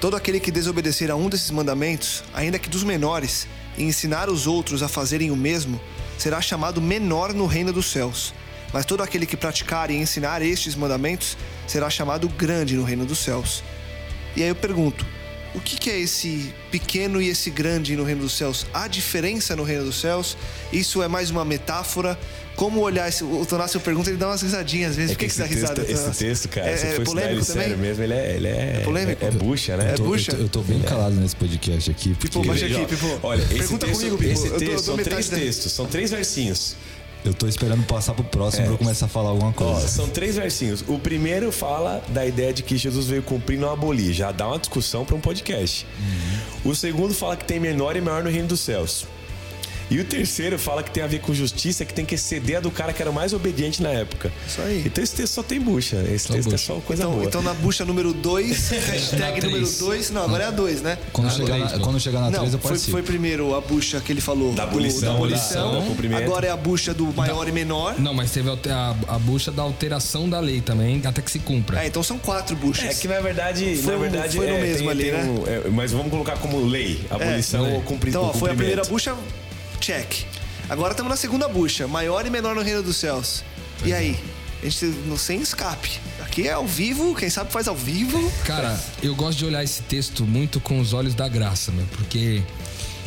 Todo aquele que desobedecer a um desses mandamentos ainda que dos menores e ensinar os outros a fazerem o mesmo será chamado menor no reino dos céus. Mas todo aquele que praticar e ensinar estes mandamentos será chamado grande no reino dos céus. E aí eu pergunto o que, que, é esse pequeno e esse grande no reino dos céus? Há diferença no reino dos céus? Isso é mais uma metáfora? Como olhar esse. O Tonácio pergunta, ele dá umas risadinhas às vezes. É Por que, que, você dá risada? Esse texto, cara, é, se é for polêmico também? sério mesmo, ele é. Ele é, é polêmico. É, é bucha, né? É bucha. Eu tô, eu tô bem calado nesse podcast aqui. Porque... Pipo, baixa aqui, Pipo. Olha, esse Pergunta texto, comigo, Pipo. esse Eu tô- texto eu tô são três da- textos, são três versinhos. Eu tô esperando passar pro próximo É. pra eu começar a falar alguma Ó, coisa. são três versinhos. O primeiro fala da ideia de que Jesus veio cumprir e não abolir. Já dá uma discussão para um podcast. O segundo fala que tem menor e maior no reino dos céus. E o terceiro fala que tem a ver com justiça, que tem que exceder a do cara que era o mais obediente na época. Isso aí. Então esse texto só tem bucha. Esse Só texto é bucha. só coisa Então, boa. então na bucha número 2, hashtag Na número três. 2. Não, agora é a 2, né? Quando, Ah, chegar na, três, quando chegar na Não, 3 eu foi, participo. foi primeiro a bucha que ele falou. Da do- abolição, da da- abolição. cumprimento. Agora é a bucha do maior e menor. Não, mas teve a, a, a bucha da alteração da lei também, até que se cumpra. É, então são quatro buchas. É que na verdade, Foi na verdade foi no é, mesmo tem- ali, tem né? um- é, mas vamos colocar como lei, abolição lei. ou cumpri, Então, ó, foi a cumprimento. primeira bucha, check. Agora estamos na segunda bucha, maior e menor no reino dos céus. E aí? A gente não sem escape. Aqui é ao vivo, quem sabe faz ao vivo. Cara, eu gosto de olhar esse texto muito com os olhos da graça, meu, porque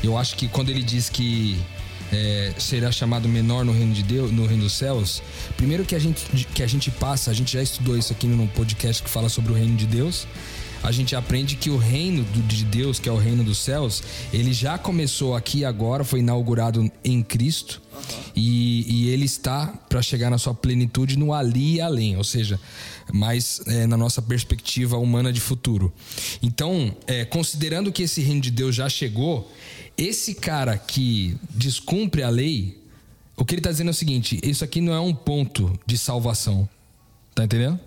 eu acho que quando ele diz que é, será chamado menor no reino de Deus, no reino dos céus, primeiro que a gente que a gente passa, a gente já estudou isso aqui num podcast que fala sobre o reino de Deus. A gente aprende que o reino de Deus, que é o reino dos céus, ele já começou aqui agora, foi inaugurado em Cristo. Uhum. E, e, ele está para chegar na sua plenitude no ali e além, ou seja, mais é, na nossa perspectiva humana de futuro. Então, é, considerando que esse reino de Deus já chegou, esse cara que descumpre a lei, o que ele está dizendo é o seguinte: isso aqui não é um ponto de salvação. Tá entendendo?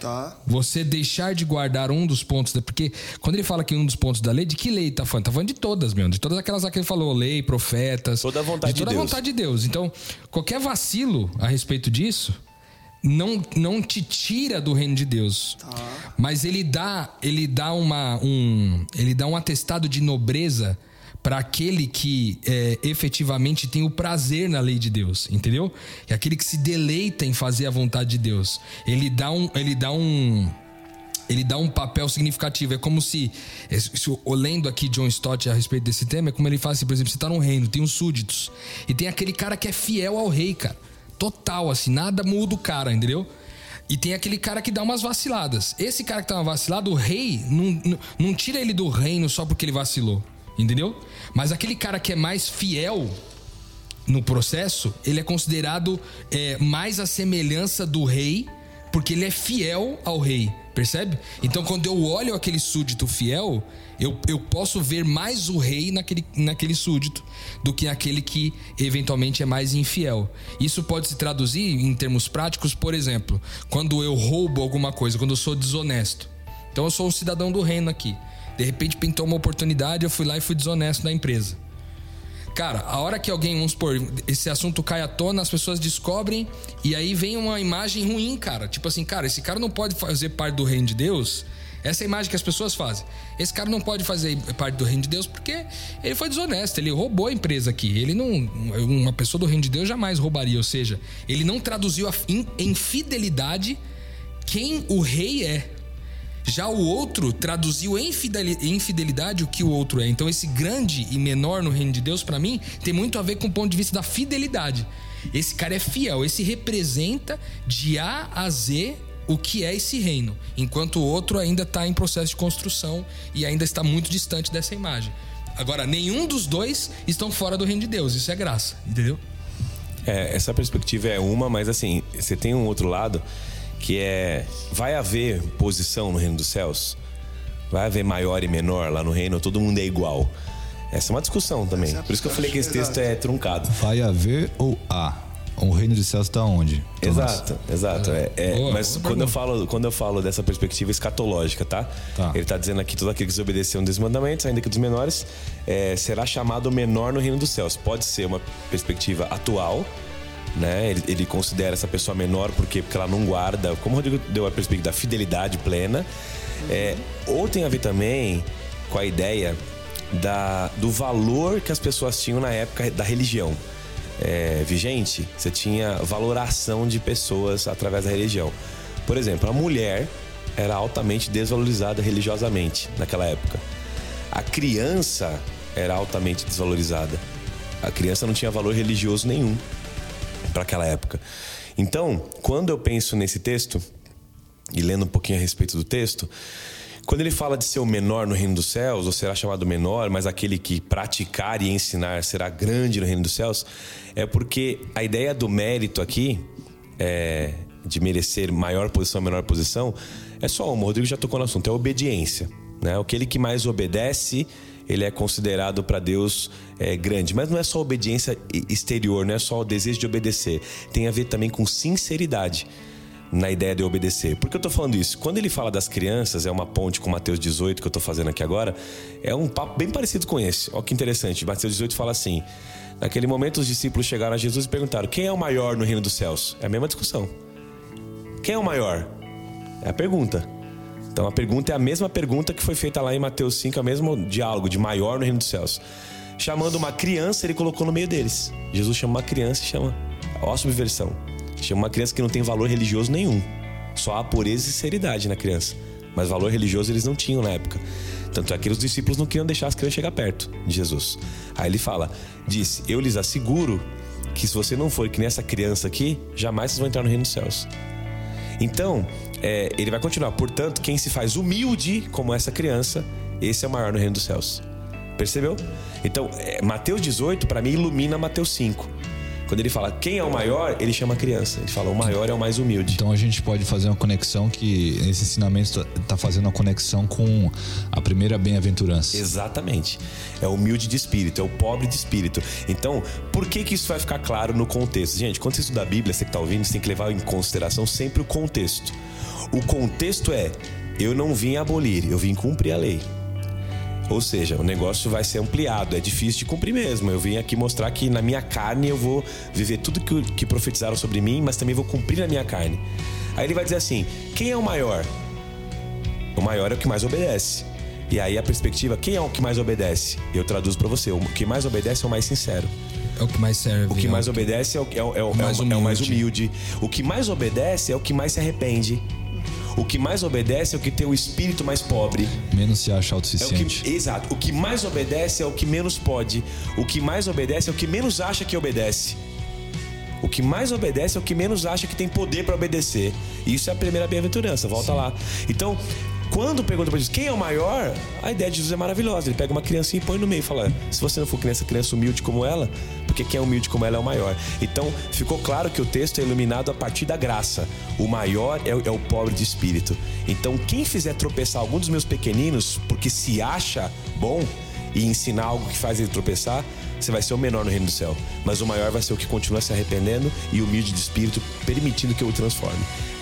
Tá. Você deixar de guardar um dos pontos. Da, porque quando ele fala que um dos pontos da lei, de que lei tá falando? Tá falando de todas, mesmo. De todas aquelas que ele falou, lei, profetas. Toda a vontade de toda de a vontade de Deus. Então, qualquer vacilo a respeito disso não, não te tira do reino de Deus. Tá. Mas ele dá, ele dá uma um, ele dá um atestado de nobreza para aquele que é, efetivamente tem o prazer na lei de Deus, entendeu? É aquele que se deleita em fazer a vontade de Deus. Ele dá um, ele dá um, ele dá um papel significativo. É como se, é, se lendo aqui John Stott a respeito desse tema, é como ele fala assim, por exemplo, você está num reino, tem os súditos e tem aquele cara que é fiel ao rei, cara, total, assim, nada muda o cara, entendeu? E tem aquele cara que dá umas vaciladas. Esse cara que tá uma vacilada, o rei não, não, não tira ele do reino só porque ele vacilou. Entendeu? Mas aquele cara que é mais fiel no processo, ele é considerado é, mais a semelhança do rei, porque ele é fiel ao rei. Percebe? Então, quando eu olho aquele súdito fiel, eu, eu posso ver mais o rei naquele, naquele súdito do que aquele que eventualmente é mais infiel. Isso pode se traduzir em termos práticos, por exemplo, quando eu roubo alguma coisa, quando eu sou desonesto. Então, eu sou um cidadão do reino aqui. De repente pintou uma oportunidade, eu fui lá e fui desonesto na empresa. Cara, a hora que alguém, vamos supor, esse assunto cai à tona, as pessoas descobrem e aí vem uma imagem ruim, cara. Tipo assim, cara, esse cara não pode fazer parte do reino de Deus. Essa é a imagem que as pessoas fazem. Esse cara não pode fazer parte do reino de Deus porque ele foi desonesto, ele roubou a empresa aqui. Ele não. Uma pessoa do reino de Deus jamais roubaria, ou seja, ele não traduziu em fidelidade quem o rei é. Já o outro traduziu em fidelidade o que o outro é. Então, esse grande e menor no reino de Deus, para mim, tem muito a ver com o ponto de vista da fidelidade. Esse cara é fiel, esse representa de A a Z o que é esse reino, enquanto o outro ainda está em processo de construção e ainda está muito distante dessa imagem. Agora, nenhum dos dois estão fora do reino de Deus, isso é graça, entendeu? É, essa perspectiva é uma, mas assim, você tem um outro lado que é vai haver posição no reino dos céus? Vai haver maior e menor lá no reino? Todo mundo é igual? Essa é uma discussão também. Por isso que eu falei que esse texto é truncado. Vai haver ou há? O reino dos céus está onde? Exato, exato. É, é boa, mas boa quando, eu falo, quando eu falo dessa perspectiva escatológica, tá? tá. Ele está dizendo aqui todo aquele que desobedeceu um dos mandamentos, ainda que dos menores, é, será chamado menor no reino dos céus. Pode ser uma perspectiva atual, né? Ele, ele, considera essa pessoa menor porque, porque ela não guarda, como o Rodrigo deu a perspectiva da fidelidade plena. É, ou tem a ver também com a ideia da, do valor que as pessoas tinham na época da religião. É, vigente, você tinha valoração de pessoas através da religião. Por exemplo, a mulher era altamente desvalorizada religiosamente naquela época. A criança era altamente desvalorizada. A criança não tinha valor religioso nenhum para aquela época. Então, quando eu penso nesse texto e lendo um pouquinho a respeito do texto, quando ele fala de ser o menor no reino dos céus, ou será chamado menor, mas aquele que praticar e ensinar será grande no reino dos céus, é porque a ideia do mérito aqui, é, de merecer maior posição, menor posição, é só uma. O Rodrigo já tocou no assunto, é obediência. Né? Aquele que mais obedece ele é considerado para Deus é, grande. Mas não é só obediência exterior, não é só o desejo de obedecer. Tem a ver também com sinceridade na ideia de obedecer. Por que eu estou falando isso? Quando ele fala das crianças, é uma ponte com Mateus 18 que eu estou fazendo aqui agora, é um papo bem parecido com esse. Olha que interessante. Mateus 18 fala assim: Naquele momento, os discípulos chegaram a Jesus e perguntaram: Quem é o maior no reino dos céus? É a mesma discussão. Quem é o maior? É a pergunta. Então a pergunta é a mesma pergunta que foi feita lá em Mateus 5, é o mesmo diálogo de maior no reino dos céus. Chamando uma criança, ele colocou no meio deles. Jesus chama uma criança e chama. Ó subversão. Chama uma criança que não tem valor religioso nenhum. Só há pureza e sinceridade na criança. Mas valor religioso eles não tinham na época. Tanto é que os discípulos não queriam deixar as crianças chegar perto de Jesus. Aí ele fala: Disse, eu lhes asseguro que se você não for que nessa criança aqui, jamais vocês vão entrar no reino dos céus. Então, é, ele vai continuar. Portanto, quem se faz humilde como essa criança, esse é o maior no reino dos céus. Percebeu? Então, é, Mateus 18, para mim, ilumina Mateus 5. Quando ele fala quem é o maior, ele chama a criança. Ele fala o maior é o mais humilde. Então a gente pode fazer uma conexão que esse ensinamento está fazendo uma conexão com a primeira bem-aventurança. Exatamente. É o humilde de espírito, é o pobre de espírito. Então, por que que isso vai ficar claro no contexto? Gente, quando você estuda a Bíblia, você que está ouvindo, você tem que levar em consideração sempre o contexto. O contexto é: eu não vim abolir, eu vim cumprir a lei. Ou seja, o negócio vai ser ampliado, é difícil de cumprir mesmo. Eu vim aqui mostrar que na minha carne eu vou viver tudo que, que profetizaram sobre mim, mas também vou cumprir na minha carne. Aí ele vai dizer assim: quem é o maior? O maior é o que mais obedece. E aí a perspectiva, quem é o que mais obedece? Eu traduzo para você: o que mais obedece é o mais sincero. É o que mais serve. O que mais obedece é o, é, o, é, o, mais é o mais humilde. humilde. O que mais obedece é o que mais se arrepende. O que mais obedece é o que tem o espírito mais pobre. Menos se acha É o autossuficiente. que, exato. O que mais obedece é o que menos pode. O que mais obedece é o que menos acha que obedece. O que mais obedece é o que menos acha que tem poder para obedecer. Isso é a primeira bem-aventurança. Volta lá. Então, quando pergunta para Jesus quem é o maior, a ideia de Jesus é maravilhosa. Ele pega uma criancinha e põe no meio e fala: se você não for criança, criança humilde como ela, porque quem é humilde como ela é o maior. Então, ficou claro que o texto é iluminado a partir da graça. O maior é, o- é o pobre de espírito. Então, quem fizer tropeçar algum dos meus pequeninos, porque se acha bom e ensinar algo que faz ele tropeçar, você vai ser o menor no reino do céu. Mas o maior vai ser o que continua se arrependendo e humilde de espírito, permitindo que eu o transforme.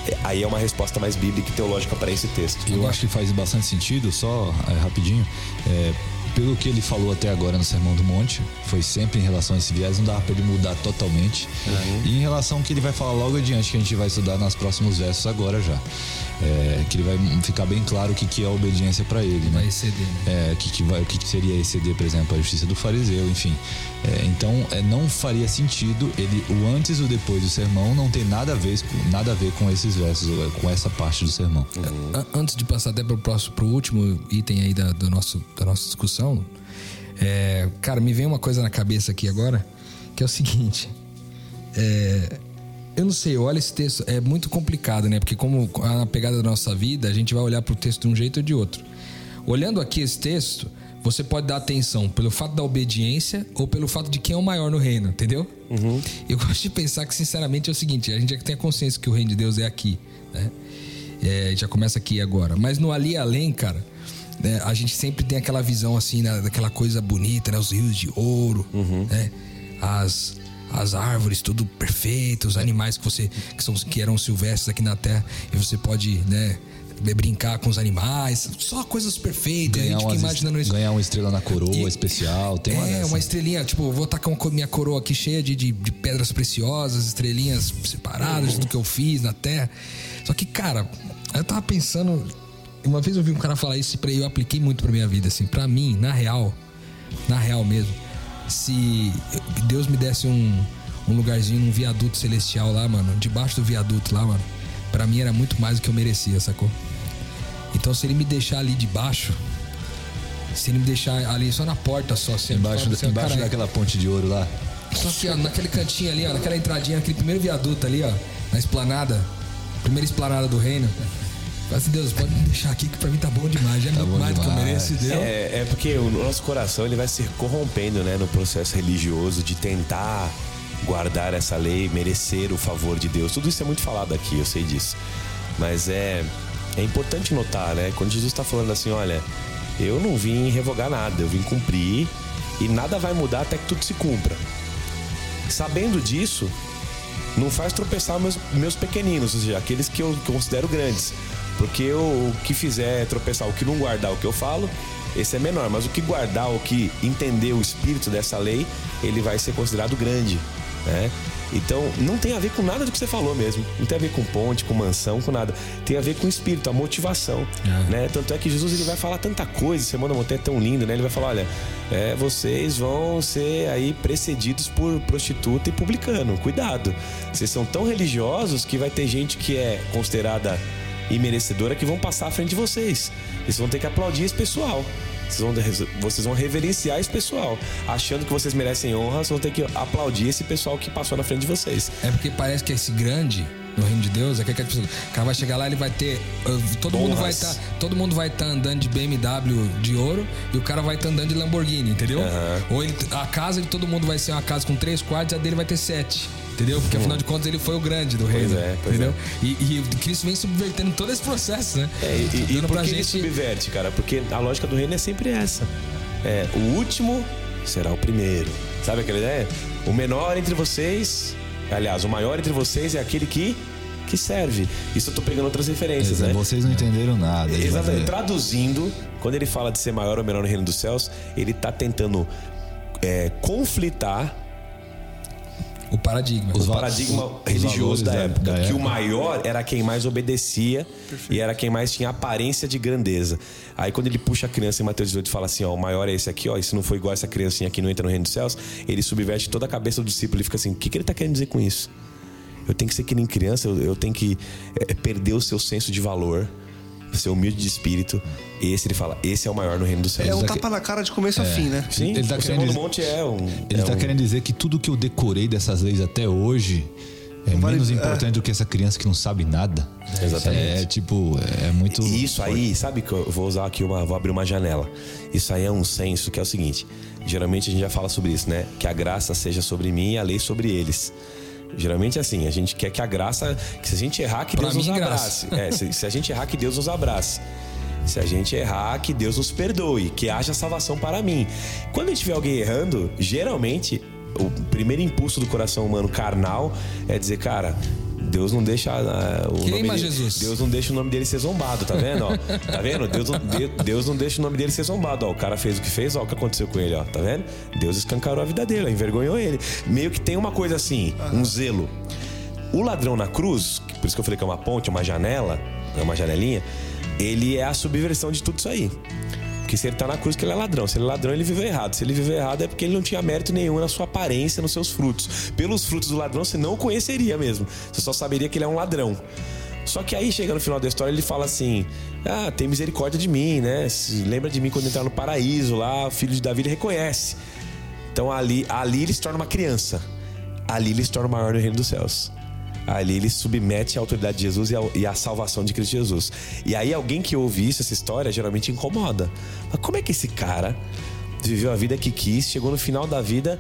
É, Aí é uma resposta mais bíblica e teológica para esse texto. Eu acho que faz bastante sentido, só é, rapidinho. é, pelo que ele falou até agora no Sermão do Monte, foi sempre em relação a esse viés, não dava pra ele mudar totalmente. E em relação ao que ele vai falar logo adiante, que a gente vai estudar nos próximos versos agora já. É, que ele vai ficar bem claro o que, que é a obediência para ele, né? Vai exceder, né? É, o que, que vai, o que, que seria exceder, por exemplo, a justiça do fariseu, enfim. É, então, é, não faria sentido ele, o antes e o depois do sermão não tem nada a ver, com- nada a ver com esses versos, é, com essa parte do sermão. An- Antes de passar até pro próximo, pro último item aí da, do nosso, da nossa discussão, é, cara, me vem uma coisa na cabeça aqui agora, que é o seguinte. é, eu não sei, olha esse texto, é muito complicado, né? Porque como a pegada da nossa vida, a gente vai olhar pro texto de um jeito ou de outro. Olhando aqui esse texto, você pode dar atenção pelo fato da obediência ou pelo fato de quem é o maior no reino, entendeu? Eu gosto de pensar que, sinceramente, é o seguinte: a gente já tem a consciência que o reino de Deus é aqui, né? É, já começa aqui agora. Mas no ali e além, cara, né, a gente sempre tem aquela visão assim, né, daquela coisa bonita, né? Os rios de ouro, né? As, as árvores, tudo perfeito, os animais que você que, são, que eram silvestres aqui na terra e você pode, né? Brincar com os animais, só coisas perfeitas. a Ganhar, umas imaginando isso. ganhar uma estrela na coroa E- especial, tem uma É, dessa. uma estrelinha, tipo, vou tacar uma co- minha coroa aqui cheia de, de, de pedras preciosas, estrelinhas separadas do que eu fiz na terra. Só que, cara, eu tava pensando. Uma vez eu vi um cara falar isso e eu apliquei muito pra minha vida, assim. Pra mim, na real, na real mesmo, se Deus me desse um, um lugarzinho num viaduto celestial lá, mano, debaixo do viaduto lá, mano, pra mim era muito mais do que eu merecia, sacou? Então se ele me deixar ali debaixo. Se ele me deixar ali só na porta, só assim, Embaixo, assim, embaixo cara, daquela ponte de ouro lá. Só que, ó, naquele cantinho ali, ó, naquela entradinha, naquele primeiro viaduto ali, ó, na esplanada, primeira esplanada do reino. Fala assim, Deus, pode me deixar aqui que pra mim tá bom demais, já é muito bom mais do que eu mereço, entendeu? É, é porque o nosso coração ele vai se corrompendo, né, no processo religioso de tentar guardar essa lei, merecer o favor de Deus. Tudo isso é muito falado aqui, eu sei disso. Mas é é importante notar, né, quando Jesus está falando assim, olha, eu não vim revogar nada, eu vim cumprir e nada vai mudar até que tudo se cumpra. Sabendo disso, não faz tropeçar meus, meus pequeninos, ou seja, aqueles que eu considero grandes. Porque eu- o que fizer tropeçar, o que não guardar o que eu falo, esse é menor. Mas o que guardar, o que entender o espírito dessa lei, ele vai ser considerado grande. Né? Então, não tem a ver com nada do que você falou mesmo. Não tem a ver com ponte, com mansão, com nada. Tem a ver com o espírito, a motivação. É. Né? Tanto é que Jesus ele vai falar tanta coisa, Semana Montanha é tão lindo, né? Ele vai falar: olha, é, vocês vão ser aí precedidos por prostituta e publicano. Cuidado. Vocês são tão religiosos que vai ter gente que é considerada imerecedora que vão passar à frente de vocês. E vocês vão ter que aplaudir esse pessoal. Vocês vão, vocês vão reverenciar esse pessoal. Achando que vocês merecem honra, vocês vão ter que aplaudir esse pessoal que passou na frente de vocês. É porque parece que esse grande no reino de Deus é que aquele pessoa- o cara vai chegar lá, ele vai ter. Todo mundo vai estar. todo mundo vai estar andando de BMW de ouro e o cara vai estar andando de Lamborghini, entendeu? Ou ele, a casa de todo mundo vai ser uma casa com três quartos, a dele vai ter sete. Entendeu? Porque afinal de contas ele foi o grande do reino. é, pois entendeu? E, e o Cristo vem subvertendo todo esse processo, né? É, e, e Dando por que ele gente- subverte, cara? Porque a lógica do reino é sempre essa. É, o último será o primeiro. Sabe aquela ideia? O menor entre vocês, aliás, o maior entre vocês é aquele que, que serve. Isso eu tô pegando outras referências, né? Vocês não entenderam nada. Exatamente. Traduzindo, quando ele fala de ser maior ou menor no reino dos céus, ele tá tentando é, conflitar O paradigma. Os o paradigma os religioso da, da- época. da que o época. maior era quem mais obedecia e era quem mais tinha aparência de grandeza. Aí quando ele puxa a criança em Mateus 18 e fala assim, ó, o maior é esse aqui, ó, e se não for igual essa criancinha aqui não entra no reino dos céus, ele subverte toda a cabeça do discípulo e fica assim, o que, que ele tá querendo dizer com isso? Eu tenho que ser que nem criança, eu, eu tenho que é, perder o seu senso de valor, ser humilde de espírito. Esse ele fala, esse é o maior no reino dos céus. É um daqui- tapa na cara de começo a fim, né? Sim, Ele tá o querendo dizer- Monte é um... Ele é está um- querendo dizer que tudo que eu decorei dessas leis até hoje é vale- menos é. importante do que essa criança que não sabe nada. Exatamente. É tipo, é muito. E Isso aí, sabe que eu vou usar aqui uma, vou abrir uma janela. Isso aí é um senso que é o seguinte: geralmente a gente já fala sobre isso, né? Que a graça seja sobre mim e a lei sobre eles. Geralmente é assim, a gente quer que a graça, que se a gente errar, que Pra Deus nos abrace. É, se, se a gente errar, que Deus nos abrace. Se a gente errar, que Deus nos perdoe, que haja salvação para mim. Quando a gente vê alguém errando, geralmente o primeiro impulso do coração humano carnal é dizer, cara, Deus não deixa ah, o Queima nome dele- Jesus. Deus não deixa o nome dele ser zombado, tá vendo? ó? Tá vendo? Deus não, de- Deus não deixa o nome dele ser zombado. Ó, o cara fez o que fez, ó, o que aconteceu com ele, ó, tá vendo? Deus escancarou a vida dele, ó, envergonhou ele. Meio que tem uma coisa assim, um zelo. O ladrão na cruz, por isso que eu falei que é uma ponte, uma janela, é uma janelinha, ele é a subversão de tudo isso aí. Porque se ele tá na cruz, que ele é ladrão. Se ele é ladrão, ele viveu errado. Se ele viveu errado, é porque ele não tinha mérito nenhum na sua aparência, nos seus frutos. Pelos frutos do ladrão, você não o conheceria mesmo. Você só saberia que ele é um ladrão. Só que aí, chega no final da história, ele fala assim: Ah, tem misericórdia de mim, né? Se lembra de mim quando entrar no paraíso lá, o filho de Davi ele reconhece. Então ali, ali ele se torna uma criança. Ali ele se torna maior no reino dos céus. Ali ele submete a autoridade de Jesus e a, e a salvação de Cristo Jesus. E aí alguém que ouve isso, essa história, geralmente incomoda. Mas como é que esse cara viveu a vida que quis, chegou no final da vida,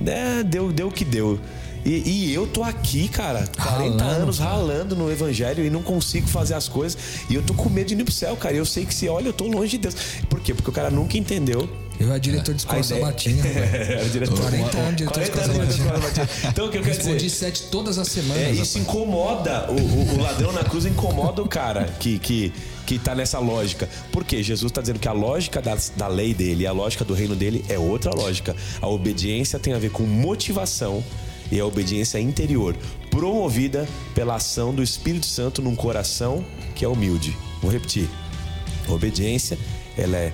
né, deu, deu o que deu. E, e eu tô aqui, cara, 40 Ralando, anos ralando no evangelho e não consigo fazer as coisas. E eu tô com medo de ir pro céu, cara. Eu sei que se olha, eu tô longe de Deus. Por quê? Porque o cara nunca entendeu Eu era diretor de escola ideia- sabatina. Era diretor- 40 anos de diretor de 40 escola de sabatina. Então, o que eu quero dizer? sete todas as semanas. É, rapaz. isso incomoda. O, o- o ladrão na cruz incomoda o cara que, que, que tá nessa lógica. Por quê? Jesus tá dizendo que a lógica da, da lei dele, a lógica do reino dele é outra lógica. A obediência tem a ver com motivação e a obediência interior, promovida pela ação do Espírito Santo num coração que é humilde. Vou repetir. A obediência, ela é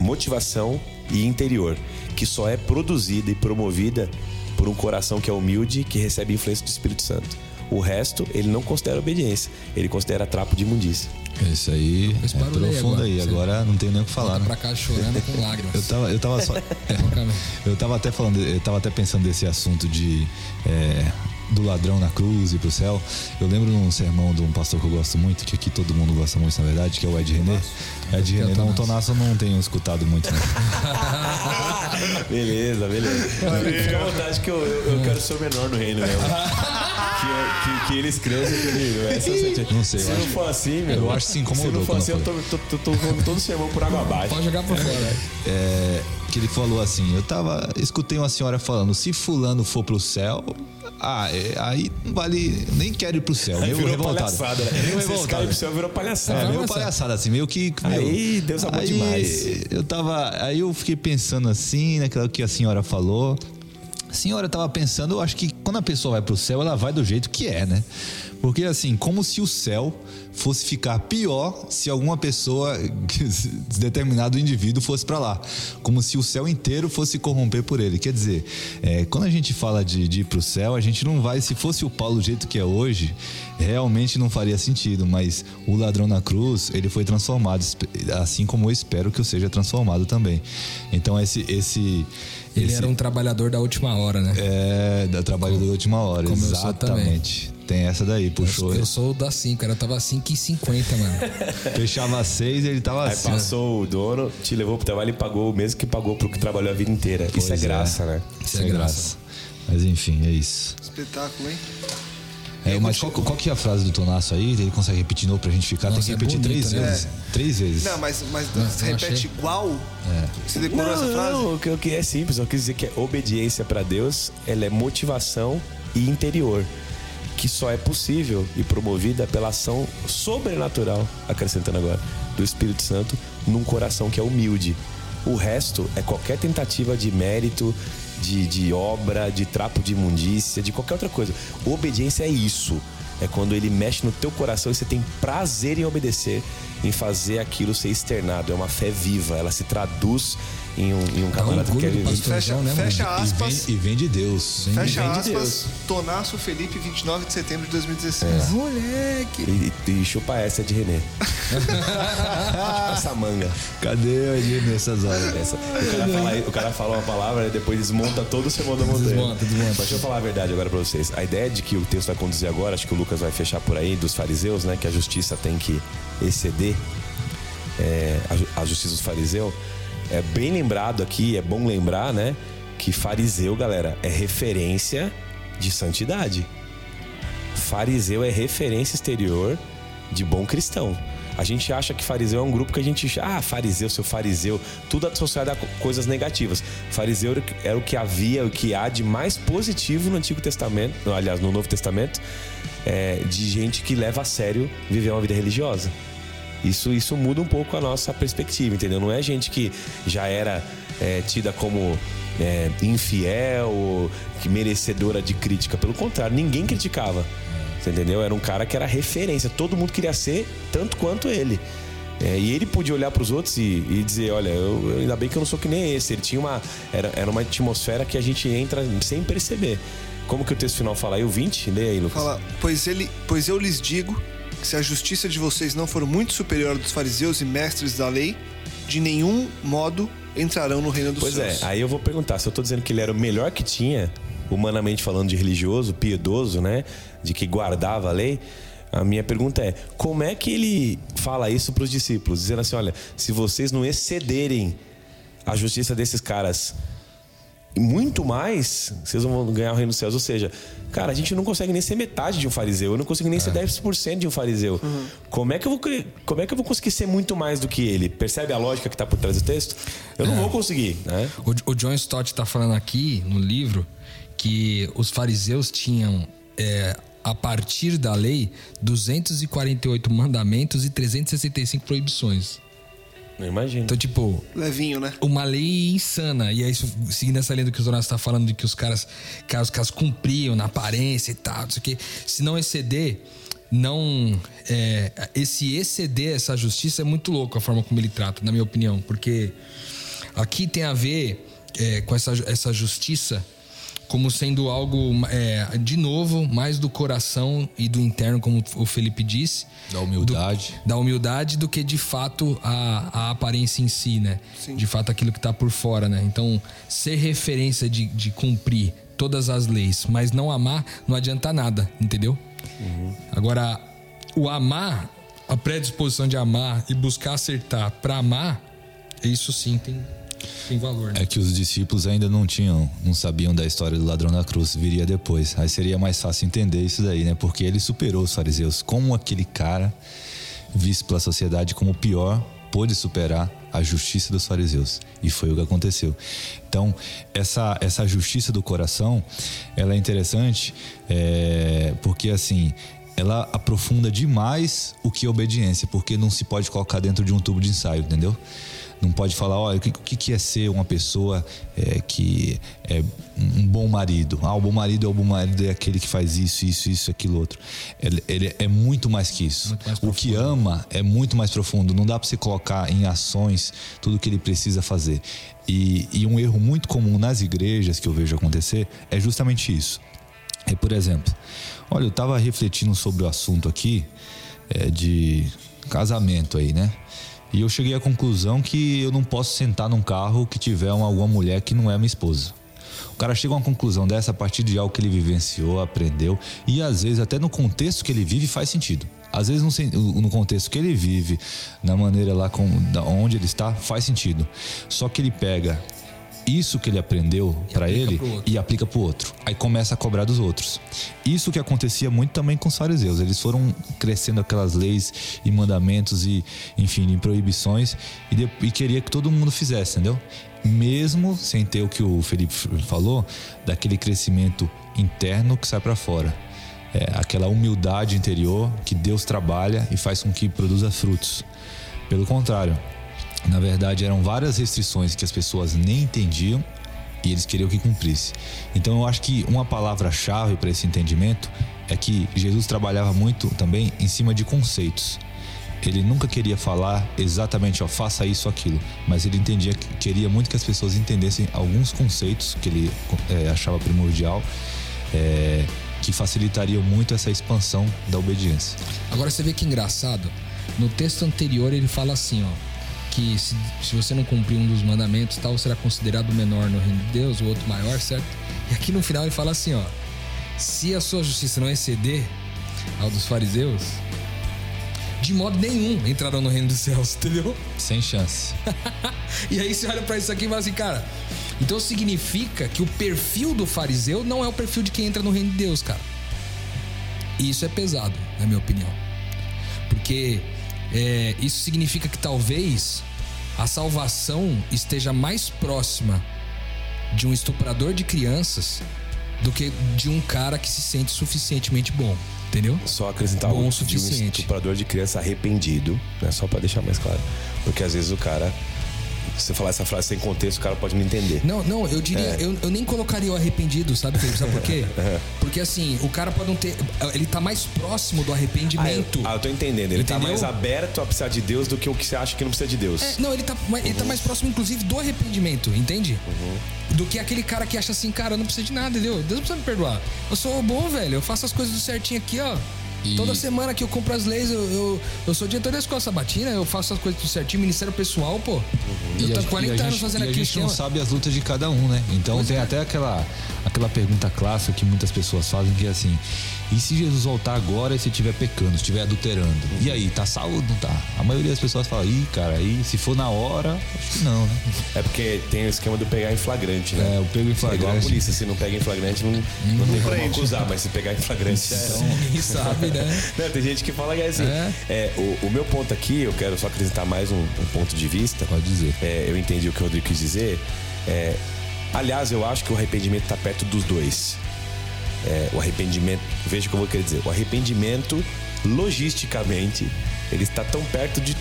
motivação e interior, que só é produzida e promovida por um coração que é humilde, que recebe a influência do Espírito Santo. O resto, ele não considera obediência, ele considera trapo de imundícia. Isso aí é barulho aí profundo agora, aí. Agora não tenho nem o que falar, né? pra casa chorando com lágrimas. Eu tava, eu tava só. Eu tava até falando, eu tava até pensando desse assunto de é, do ladrão na cruz e pro céu. Eu lembro de um sermão de um pastor que eu gosto muito, que aqui todo mundo gosta muito, na verdade, que é o Ed René. Que é o René, Tonasso. Tonasso eu não tenho escutado muito, não. beleza, beleza. Fica à vontade que eu, eu, eu quero ser o menor no reino mesmo. que, é- que, que eles cresçem comigo. Essa é a certeza. Não sei, Se não for assim, meu. eu acho que se incomodou Se não for assim, eu tô, tô, tô, tô todo o sermão por água abaixo. Pode jogar pra fora. É, que ele falou assim: eu tava. Escutei uma senhora falando, se fulano for pro céu. Ah, é, aí não vale. Nem quero ir pro céu. Aí Meio virou revoltado. palhaçada, né? Meio revoltado. ir pro céu virou palhaçada. É, meio palhaçada. assim, meio que. meu, Aí, Deus amou aí demais. Eu tava. Aí eu fiquei pensando assim, naquilo que a senhora falou. A senhora tava pensando, eu acho que quando a pessoa vai pro céu, ela vai do jeito que é, né? Porque assim, como se o céu fosse ficar pior se alguma pessoa, determinado indivíduo fosse para lá. Como se o céu inteiro fosse corromper por ele. Quer dizer, é, quando a gente fala de, de ir pro céu, a gente não vai, se fosse o Paulo do jeito que é hoje, realmente não faria sentido. Mas o ladrão na cruz, ele foi transformado, assim como eu espero que eu seja transformado também. Então esse. esse Ele esse- era um trabalhador da última hora, né? é, da trabalho da última hora, Como exatamente. Tem essa daí, puxou. Eu sou da 5, era tava 5 e 50, mano. Fechava 6 ele tava Aí assim. passou o dono, te levou pro trabalho e pagou o mesmo que pagou pro que trabalhou a vida inteira. isso é Pois é. graça, né? Isso é graça. Mas enfim, é isso. Espetáculo, hein? É, mas qual, qual que é a frase do Tonaço aí? Ele consegue repetir de novo pra gente ficar? Nossa, Tem que é repetir bonito, três né? vezes. Três vezes. Não, mas, mas Mas você eu repete achei- igual? Você decorou essa frase? Não, o que, o que é simples, eu quis dizer que a obediência pra Deus, ela é motivação e interior, que só é possível e promovida pela ação sobrenatural, acrescentando agora, do Espírito Santo num coração que é humilde. O resto é qualquer tentativa de mérito, de, de obra, de trapo de imundícia, de qualquer outra coisa. Obediência é isso. É quando ele mexe no teu coração e você tem prazer em obedecer, em fazer aquilo ser externado. É uma fé viva, ela se traduz em um, em um camarada que orgulho quer do viver. pastor. Fecha, João, né, fecha mano? E aspas. vem, e vem de Deus. Fecha vem de aspas. Deus. Tonaço Felipe, 29 de setembro de 2016. É. Moleque! E, e chupa essa de Renê. chupa essa manga. Cadê a gente nessas horas? Essa. O, cara fala, o cara fala uma palavra e depois desmonta todo o sermão da montanha. Desmonta, desmonta. Mas deixa eu falar a verdade agora pra vocês. A ideia de que o texto vai conduzir agora, acho que o Lucas vai fechar por aí, dos fariseus, né? Que a justiça tem que exceder é, a, a justiça dos fariseus. É bem lembrado aqui, é bom lembrar, né? Que fariseu, galera, é referência de santidade. Fariseu é referência exterior de bom cristão. A gente acha que fariseu é um grupo que a gente. Ah, fariseu, seu fariseu. Tudo associado a co- coisas negativas. Fariseu era o que- havia, o que há de mais positivo no Antigo Testamento, aliás, no Novo Testamento, é, de gente que leva a sério viver uma vida religiosa. Isso, isso muda um pouco a nossa perspectiva, entendeu? Não é gente que já era é, tida como é, infiel, ou merecedora de crítica. Pelo contrário, ninguém criticava. Você entendeu? Era um cara que era referência. Todo mundo queria ser tanto quanto ele. É, e ele podia olhar para os outros e, e dizer: Olha, eu, eu- ainda bem que eu não sou que nem esse. Ele tinha uma. Era, era uma atmosfera que a gente entra sem perceber. Como que o texto final fala? O 20? Leia aí, Lucas. Fala, pois, ele, pois eu lhes digo que se a justiça de vocês não for muito superior à dos fariseus e mestres da lei, de nenhum modo entrarão no reino dos Pois é, céus. aí eu vou perguntar, se eu tô dizendo que ele era o melhor que tinha, humanamente falando de religioso, piedoso, né? De que guardava a lei, a minha pergunta é: como é que ele fala isso para os discípulos? Dizendo assim: olha, se vocês não excederem a justiça desses caras muito mais, vocês vão ganhar o reino dos céus. Ou seja, cara, a gente não consegue nem ser metade de um fariseu. Eu não consigo nem ser 10% de um fariseu. Como, é que eu vou, como é que eu vou conseguir ser muito mais do que ele? Percebe a lógica que está por trás do texto? Eu não vou conseguir, né? O, o John Stott está falando aqui no livro que os fariseus tinham, é, a partir da lei, 248 mandamentos e 365 proibições. Não imagino. Então, tipo, Levinho, né? uma lei insana. E aí, isso- seguindo essa linha do que o Zonas está falando, de que os caras, os caras cumpriam na aparência e tal, não sei o quê. Se não exceder, não. é, esse exceder essa justiça é muito louco a forma como ele trata, na minha opinião. Porque aqui tem a ver é, com essa, essa justiça como sendo algo, é, de novo, mais do coração e do interno, como o Felipe disse. Da humildade. Do- da humildade do que de fato a, a aparência em si, né? De fato aquilo que tá por fora, né? Então, ser referência de, de cumprir todas as leis, mas não amar, não adianta nada, entendeu? Agora, o amar, a predisposição de amar e buscar acertar pra amar, isso sim tem, tem valor, né? É que os discípulos ainda não tinham, não sabiam da história do ladrão da cruz, viria depois. Aí seria mais fácil entender isso daí, né? Porque ele superou os fariseus. Como aquele cara, visto pela sociedade como o pior, pôde superar a justiça dos fariseus. E foi o que aconteceu. Então, essa, essa justiça do coração, ela é interessante é, porque, assim, ela aprofunda demais o que é obediência, porque não se pode colocar dentro de um tubo de ensaio, entendeu? Não pode falar, olha, o que, o que é ser uma pessoa é, que é um bom marido? Ah, o bom marido é o bom marido, é aquele que faz isso, isso, isso, aquilo outro. Ele, ele é muito mais que isso. Mais o que ama é muito mais profundo. Não dá para você colocar em ações tudo que ele precisa fazer. E, e um erro muito comum nas igrejas que eu vejo acontecer é justamente isso. É, por exemplo, olha, eu estava refletindo sobre o assunto aqui é, de casamento aí, né? E eu cheguei à conclusão que eu não posso sentar num carro que tiver uma, alguma mulher que não é minha esposa. O cara chega a uma conclusão dessa a partir de algo que ele vivenciou, aprendeu e às vezes até no contexto que ele vive faz sentido. Às vezes no, no contexto que ele vive, na maneira lá com, da onde ele está, faz sentido. Só que ele pega isso que ele aprendeu para ele e aplica para o outro. Aí começa a cobrar dos outros. Isso que acontecia muito também com os fariseus. Eles foram crescendo aquelas leis e mandamentos e, enfim, proibições e, de, e queria que todo mundo fizesse, entendeu? Mesmo sem ter o que o Felipe falou, daquele crescimento interno que sai para fora. É, aquela humildade interior que Deus trabalha e faz com que produza frutos. Pelo contrário, na verdade, eram várias restrições que as pessoas nem entendiam e eles queriam que cumprisse. Então, eu acho que uma palavra-chave para esse entendimento é que Jesus trabalhava muito também em cima de conceitos. Ele nunca queria falar exatamente, ó, faça isso ou aquilo, mas ele entendia que queria muito que as pessoas entendessem alguns conceitos que ele é, achava primordial, é, que facilitariam muito essa expansão da obediência. Agora você vê que engraçado, no texto anterior ele fala assim, ó que se, se você não cumprir um dos mandamentos, tal, será considerado menor no reino de Deus, o outro maior, certo? E aqui no final ele fala assim, ó: se a sua justiça não exceder ao dos fariseus, de modo nenhum entrarão no reino dos céus, entendeu? Sem chance. e aí você olha para isso aqui e fala assim, cara, então significa que o perfil do fariseu não é o perfil de quem entra no reino de Deus, cara. E isso é pesado, na minha opinião. Porque é, isso significa que talvez a salvação esteja mais próxima de um estuprador de crianças do que de um cara que se sente suficientemente bom. Entendeu? Só acrescentar bom o suficiente. de um estuprador de criança arrependido, né? Só para deixar mais claro. Porque às vezes o cara você falar essa frase sem contexto, o cara pode me entender. Não, não, eu diria, é. eu, eu nem colocaria o arrependido, sabe, Felipe? Sabe por quê? Porque assim, o cara pode não ter. Ele tá mais próximo do arrependimento. Ah, eu, ah, eu tô entendendo. Ele tá Entendeu? tá mais aberto a precisar de Deus do que o que você acha que não precisa de Deus. É, não, ele tá, uhum. ele tá uhum. mais próximo, inclusive, do arrependimento, entende? Uhum. Do que aquele cara que acha assim, cara, eu não preciso de nada, entendeu? Deus não precisa me perdoar. Eu sou bom, velho. Eu faço as coisas do certinho aqui, ó. E... Toda semana que eu compro as leis, eu, eu, eu sou diretor da escola sabatina, eu faço as coisas tudo certinho, Ministério Pessoal, pô. Uhum. Eu tô 40 anos fazendo aqui. A gente não sabe as lutas de cada um, né? Então pois tem é. até aquela, aquela pergunta clássica que muitas pessoas fazem, que é assim: e se Jesus voltar agora e se estiver pecando, estiver adulterando? Uhum. E aí, tá salvo? Não tá? A maioria das pessoas fala, ih, cara, aí se for na hora, acho que não, né? É porque tem o esquema do pegar em flagrante, né? É, o pego em flagrante. É igual a polícia, se não pega em flagrante, não, não, não tem como acusar, mas se pegar em flagrante. Então, é... sabe, né? Não, tem gente que fala que é assim. É. é o, o, meu ponto aqui, eu quero só acrescentar mais um, um ponto de vista. Pode dizer. É, eu entendi o que o Rodrigo quis dizer. É, aliás, eu acho que o arrependimento está perto dos dois é, o arrependimento. Veja o que eu vou querer dizer. O arrependimento, logisticamente, ele está tão perto de,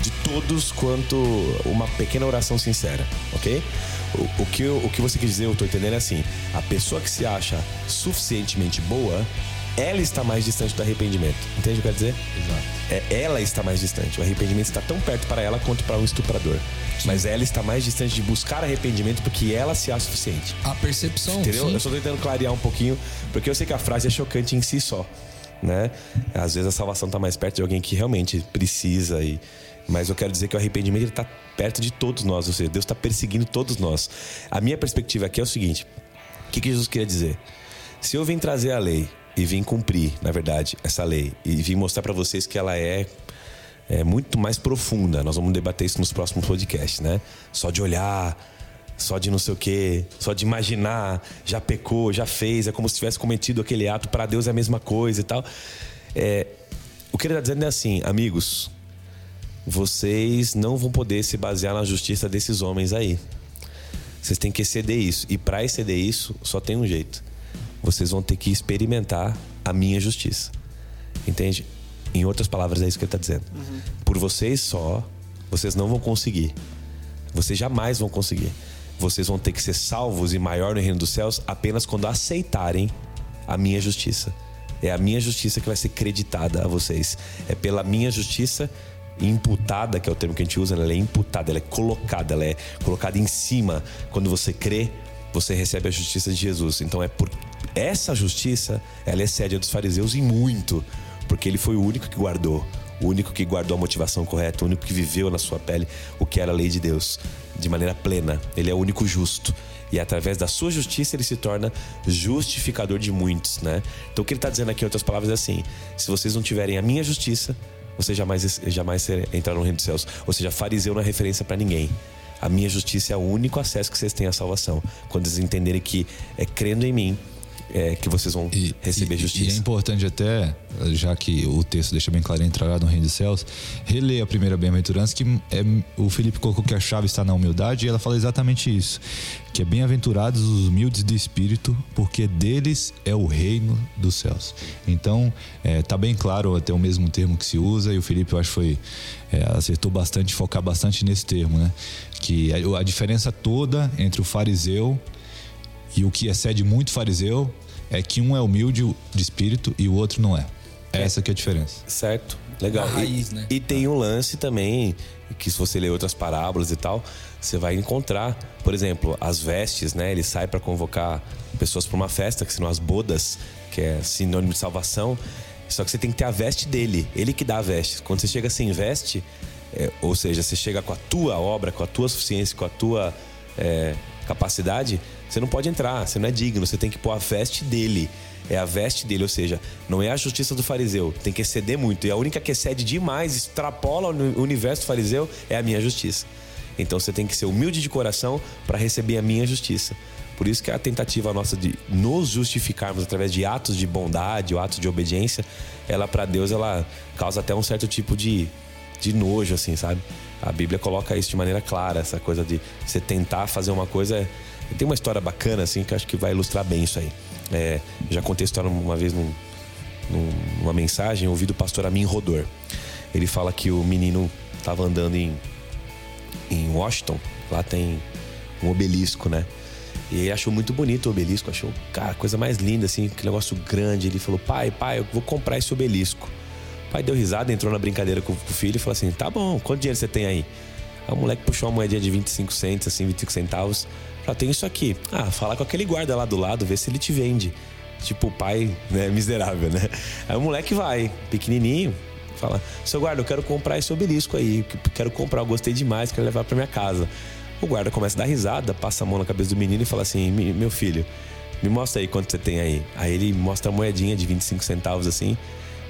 de todos quanto uma pequena oração sincera, ok? O, o, que, o que você quer dizer, eu estou entendendo é assim: a pessoa que se acha suficientemente boa, ela está mais distante do arrependimento. Entende o que eu quero dizer? Exato. É, ela está mais distante. O arrependimento está tão perto para ela quanto para um estuprador. Sim. Mas ela está mais distante de buscar arrependimento porque ela se acha suficiente. A percepção. Entendeu? Sim. Eu só estou tentando clarear um pouquinho, porque eu sei que a frase é chocante em si só. Né? Às vezes a salvação está mais perto de alguém que realmente precisa e mas eu quero dizer que o arrependimento está perto de todos nós, ou seja, Deus está perseguindo todos nós. A minha perspectiva aqui é o seguinte: o que, que Jesus queria dizer? Se eu vim trazer a lei e vim cumprir, na verdade, essa lei e vim mostrar para vocês que ela é é muito mais profunda. Nós vamos debater isso nos próximos podcasts, né? Só de olhar, só de não sei o quê, só de imaginar, já pecou, já fez, é como se tivesse cometido aquele ato, para Deus é a mesma coisa e tal. É, o que ele está dizendo é assim, amigos, vocês não vão poder se basear na justiça desses homens aí. Vocês têm que exceder isso. E para exceder isso, só tem um jeito. Vocês vão ter que experimentar a minha justiça. Entende? Em outras palavras, é isso que ele está dizendo. Uhum. Por vocês só, vocês não vão conseguir. Vocês jamais vão conseguir. Vocês vão ter que ser salvos e maior no reino dos céus apenas quando aceitarem a minha justiça. É a minha justiça que vai ser creditada a vocês. É pela minha justiça imputada, que é o termo que a gente usa, ela é imputada, ela é colocada, ela é colocada em cima. Quando você crê, você recebe a justiça de Jesus. Então é por essa justiça, ela excede a dos fariseus em muito porque ele foi o único que guardou o único que guardou a motivação correta, o único que viveu na sua pele o que era a lei de Deus de maneira plena. Ele é o único justo. E através da sua justiça ele se torna justificador de muitos, né? Então o que ele está dizendo aqui, em outras palavras, é assim: se vocês não tiverem a minha justiça, vocês jamais, jamais entrarão no reino dos céus. Ou seja, fariseu não é referência para ninguém. A minha justiça é o único acesso que vocês têm à salvação. Quando eles entenderem que é crendo em mim é, que vocês vão e, receber e, justiça. E é importante até, já que o texto deixa bem claro entrar no reino dos céus, reler a primeira bem-aventurança, que é, o Felipe colocou que a chave está na humildade, e ela fala exatamente isso. Que é bem-aventurados os humildes de espírito, porque deles é o reino dos céus. Então, é, tá bem claro até o mesmo termo que se usa, e o Felipe, eu acho, foi é, acertou bastante, focar bastante nesse termo, né? Que a, a diferença toda entre o fariseu e o que excede muito fariseu é que um é humilde de espírito e o outro não é. Essa que é a diferença. Certo. Legal. raiz, e, né? e tem um lance também, que se você ler outras parábolas e tal, você vai encontrar, por exemplo, as vestes, né? Ele sai para convocar pessoas para uma festa, que são as bodas, que é sinônimo de salvação. Só que você tem que ter a veste dele, ele que dá a veste. Quando você chega sem veste, é, ou seja, você chega com a tua obra, com a tua suficiência, com a tua é, capacidade, você não pode entrar, você não é digno, você tem que pôr a veste dele. É a veste dele, ou seja, não é a justiça do fariseu, tem que exceder muito. E a única que excede demais, extrapola o universo do fariseu, é a minha justiça. Então você tem que ser humilde de coração para receber a minha justiça. Por isso que a tentativa nossa de nos justificarmos através de atos de bondade ou atos de obediência, ela para Deus ela causa até um certo tipo de, de nojo, assim, sabe? A Bíblia coloca isso de maneira clara, essa coisa de você tentar fazer uma coisa tem uma história bacana, assim, que acho que vai ilustrar bem isso aí. É, já contei a história uma vez num, numa mensagem, ouvi do pastor Amin Rodor. Ele fala que o menino estava andando em, em Washington, lá tem um obelisco, né? E ele achou muito bonito o obelisco, achou, cara, coisa mais linda, assim, que negócio grande. Ele falou, pai, pai, eu vou comprar esse obelisco. O pai deu risada, entrou na brincadeira com o filho e falou assim: tá bom, quanto dinheiro você tem aí? Aí o moleque puxou uma moedinha de 25 centos, assim, 25 centavos. Ah, tem isso aqui. Ah, fala com aquele guarda lá do lado, vê se ele te vende. Tipo, o pai, né, miserável, né? Aí o moleque vai, pequenininho, fala: Seu guarda, eu quero comprar esse obelisco aí, quero comprar, eu gostei demais, quero levar para minha casa. O guarda começa a dar risada, passa a mão na cabeça do menino e fala assim: Meu filho, me mostra aí quanto você tem aí. Aí ele mostra a moedinha de 25 centavos assim,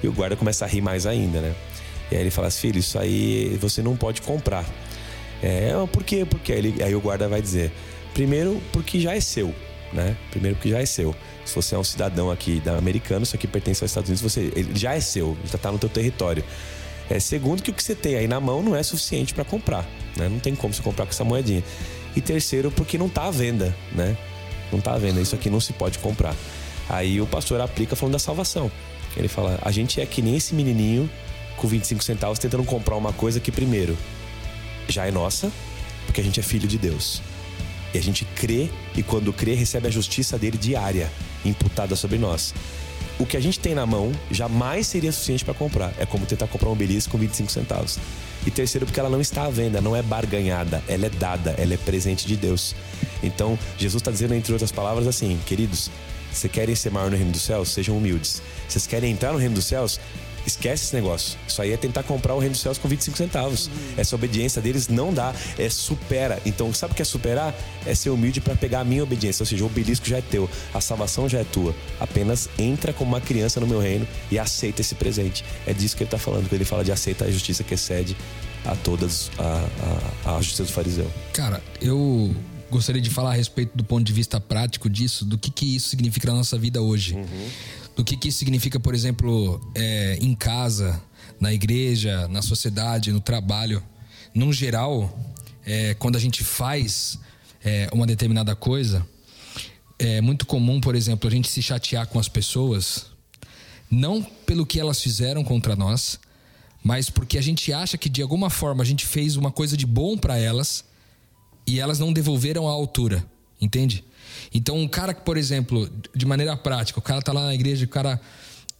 e o guarda começa a rir mais ainda, né? E aí ele fala assim: Filho, isso aí você não pode comprar. É, por quê? Porque aí, ele, aí o guarda vai dizer: Primeiro, porque já é seu, né? Primeiro, porque já é seu. Se você é um cidadão aqui da americano, isso aqui pertence aos Estados Unidos, você, ele já é seu, já está no teu território. É, segundo, que o que você tem aí na mão não é suficiente para comprar, né? Não tem como você comprar com essa moedinha. E terceiro, porque não está à venda, né? Não está à venda, isso aqui não se pode comprar. Aí o pastor aplica falando da salvação. Ele fala: a gente é que nem esse menininho com 25 centavos tentando comprar uma coisa que, primeiro, já é nossa, porque a gente é filho de Deus. A gente crê e quando crê recebe a justiça dele diária imputada sobre nós. O que a gente tem na mão jamais seria suficiente para comprar. É como tentar comprar um obelisco com 25 centavos. E terceiro, porque ela não está à venda, não é barganhada, ela é dada, ela é presente de Deus. Então, Jesus está dizendo, entre outras palavras, assim: queridos, vocês querem ser maior no reino dos céus? Sejam humildes. Vocês querem entrar no reino dos céus? Esquece esse negócio. Isso aí é tentar comprar o reino dos céus com 25 centavos. Essa obediência deles não dá, é supera. Então, sabe o que é superar? É ser humilde para pegar a minha obediência. Ou seja, o obelisco já é teu, a salvação já é tua. Apenas entra como uma criança no meu reino e aceita esse presente. É disso que ele está falando, quando ele fala de aceita a justiça que excede a todas a, a, a justiça do fariseu. Cara, eu gostaria de falar a respeito do ponto de vista prático disso, do que, que isso significa na nossa vida hoje. Uhum do que, que isso significa, por exemplo, é, em casa, na igreja, na sociedade, no trabalho. No geral, é, quando a gente faz é, uma determinada coisa, é muito comum, por exemplo, a gente se chatear com as pessoas, não pelo que elas fizeram contra nós, mas porque a gente acha que de alguma forma a gente fez uma coisa de bom para elas e elas não devolveram a altura, entende? Então, um cara que, por exemplo, de maneira prática, o cara tá lá na igreja, o cara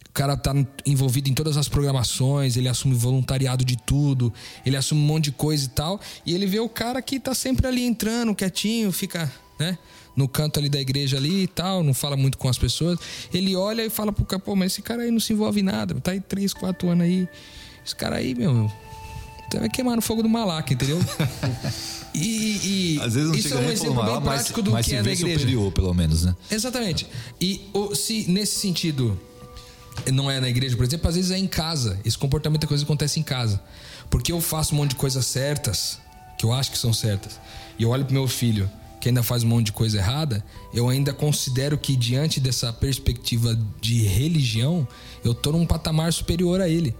o cara tá envolvido em todas as programações, ele assume voluntariado de tudo, ele assume um monte de coisa e tal, e ele vê o cara que tá sempre ali entrando, quietinho, fica, né? No canto ali da igreja ali e tal, não fala muito com as pessoas. Ele olha e fala pro cara, pô, mas esse cara aí não se envolve em nada, tá aí três, quatro anos aí Esse cara aí, meu, você vai queimar no fogo do malaca, entendeu? E, e Às vezes não isso chega é um exemplo bem mas, prático do mas que se é na igreja. superior, pelo menos, né? Exatamente. E o- se nesse sentido não é na igreja, por exemplo, às vezes é em casa. Esse comportamento é coisa que acontece em casa. Porque eu faço um monte de coisas certas, que eu acho que são certas, e eu olho pro meu filho que ainda faz um monte de coisa errada, eu ainda considero que diante dessa perspectiva de religião, eu tô num patamar superior a ele.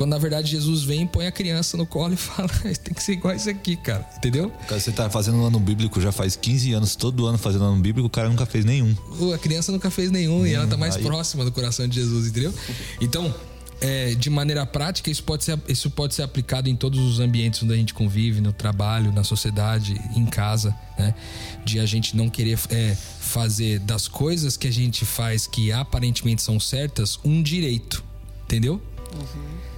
Quando na verdade Jesus vem, põe a criança no colo e fala: tem que ser igual isso aqui, cara. Entendeu? Cara, Você tá fazendo um ano bíblico já faz 15 anos, todo ano fazendo ano bíblico, o cara nunca fez nenhum. A criança nunca fez nenhum e ela tá mais aí- próxima do coração de Jesus, entendeu? Então, é, de maneira prática, isso pode, ser, isso pode ser aplicado em todos os ambientes onde a gente convive, no trabalho, na sociedade, em casa, né? De a gente não querer é, fazer das coisas que a gente faz que aparentemente são certas um direito, entendeu?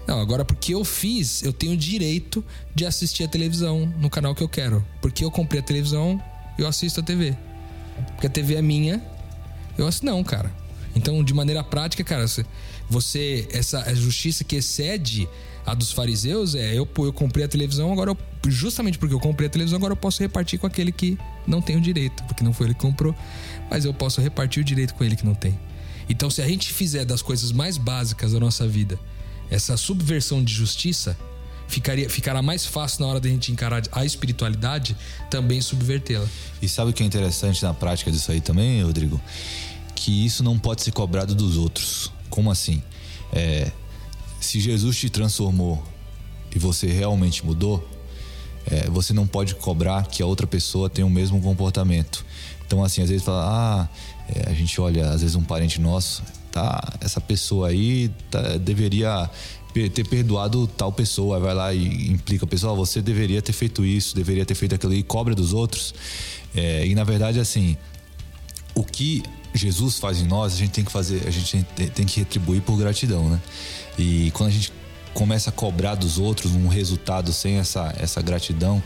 Não, agora porque eu fiz, eu tenho direito de assistir a televisão no canal que eu quero. Porque eu comprei a televisão, eu assisto a TV. Porque a TV é minha, eu assisto. Não, cara. Então, de maneira prática, cara, você-. Essa justiça que excede a dos fariseus é eu, eu comprei a televisão, agora eu, justamente porque eu comprei a televisão, agora eu posso repartir com aquele que não tem o direito, porque não foi ele que comprou, mas eu posso repartir o direito com ele que não tem. Então, se a gente fizer das coisas mais básicas da nossa vida essa subversão de justiça, ficaria, ficará mais fácil na hora da gente encarar a espiritualidade também subvertê-la. E sabe o que é interessante na prática disso aí também, Rodrigo? Que isso não pode ser cobrado dos outros. Como assim? É, se Jesus te transformou e você realmente mudou, é, você não pode cobrar que a outra pessoa tenha o mesmo comportamento. Então, assim, às vezes fala, ah, é, a gente olha, às vezes um parente nosso, tá, essa pessoa aí tá- deveria ter perdoado tal pessoa, vai lá e implica a pessoa, "Ah, você deveria ter feito isso, deveria ter feito aquilo e cobra dos outros. É, e na verdade, assim, o que Jesus faz em nós, a gente tem que fazer, a gente tem que retribuir por gratidão, né? E quando a gente começa a cobrar dos outros um resultado sem essa, essa gratidão,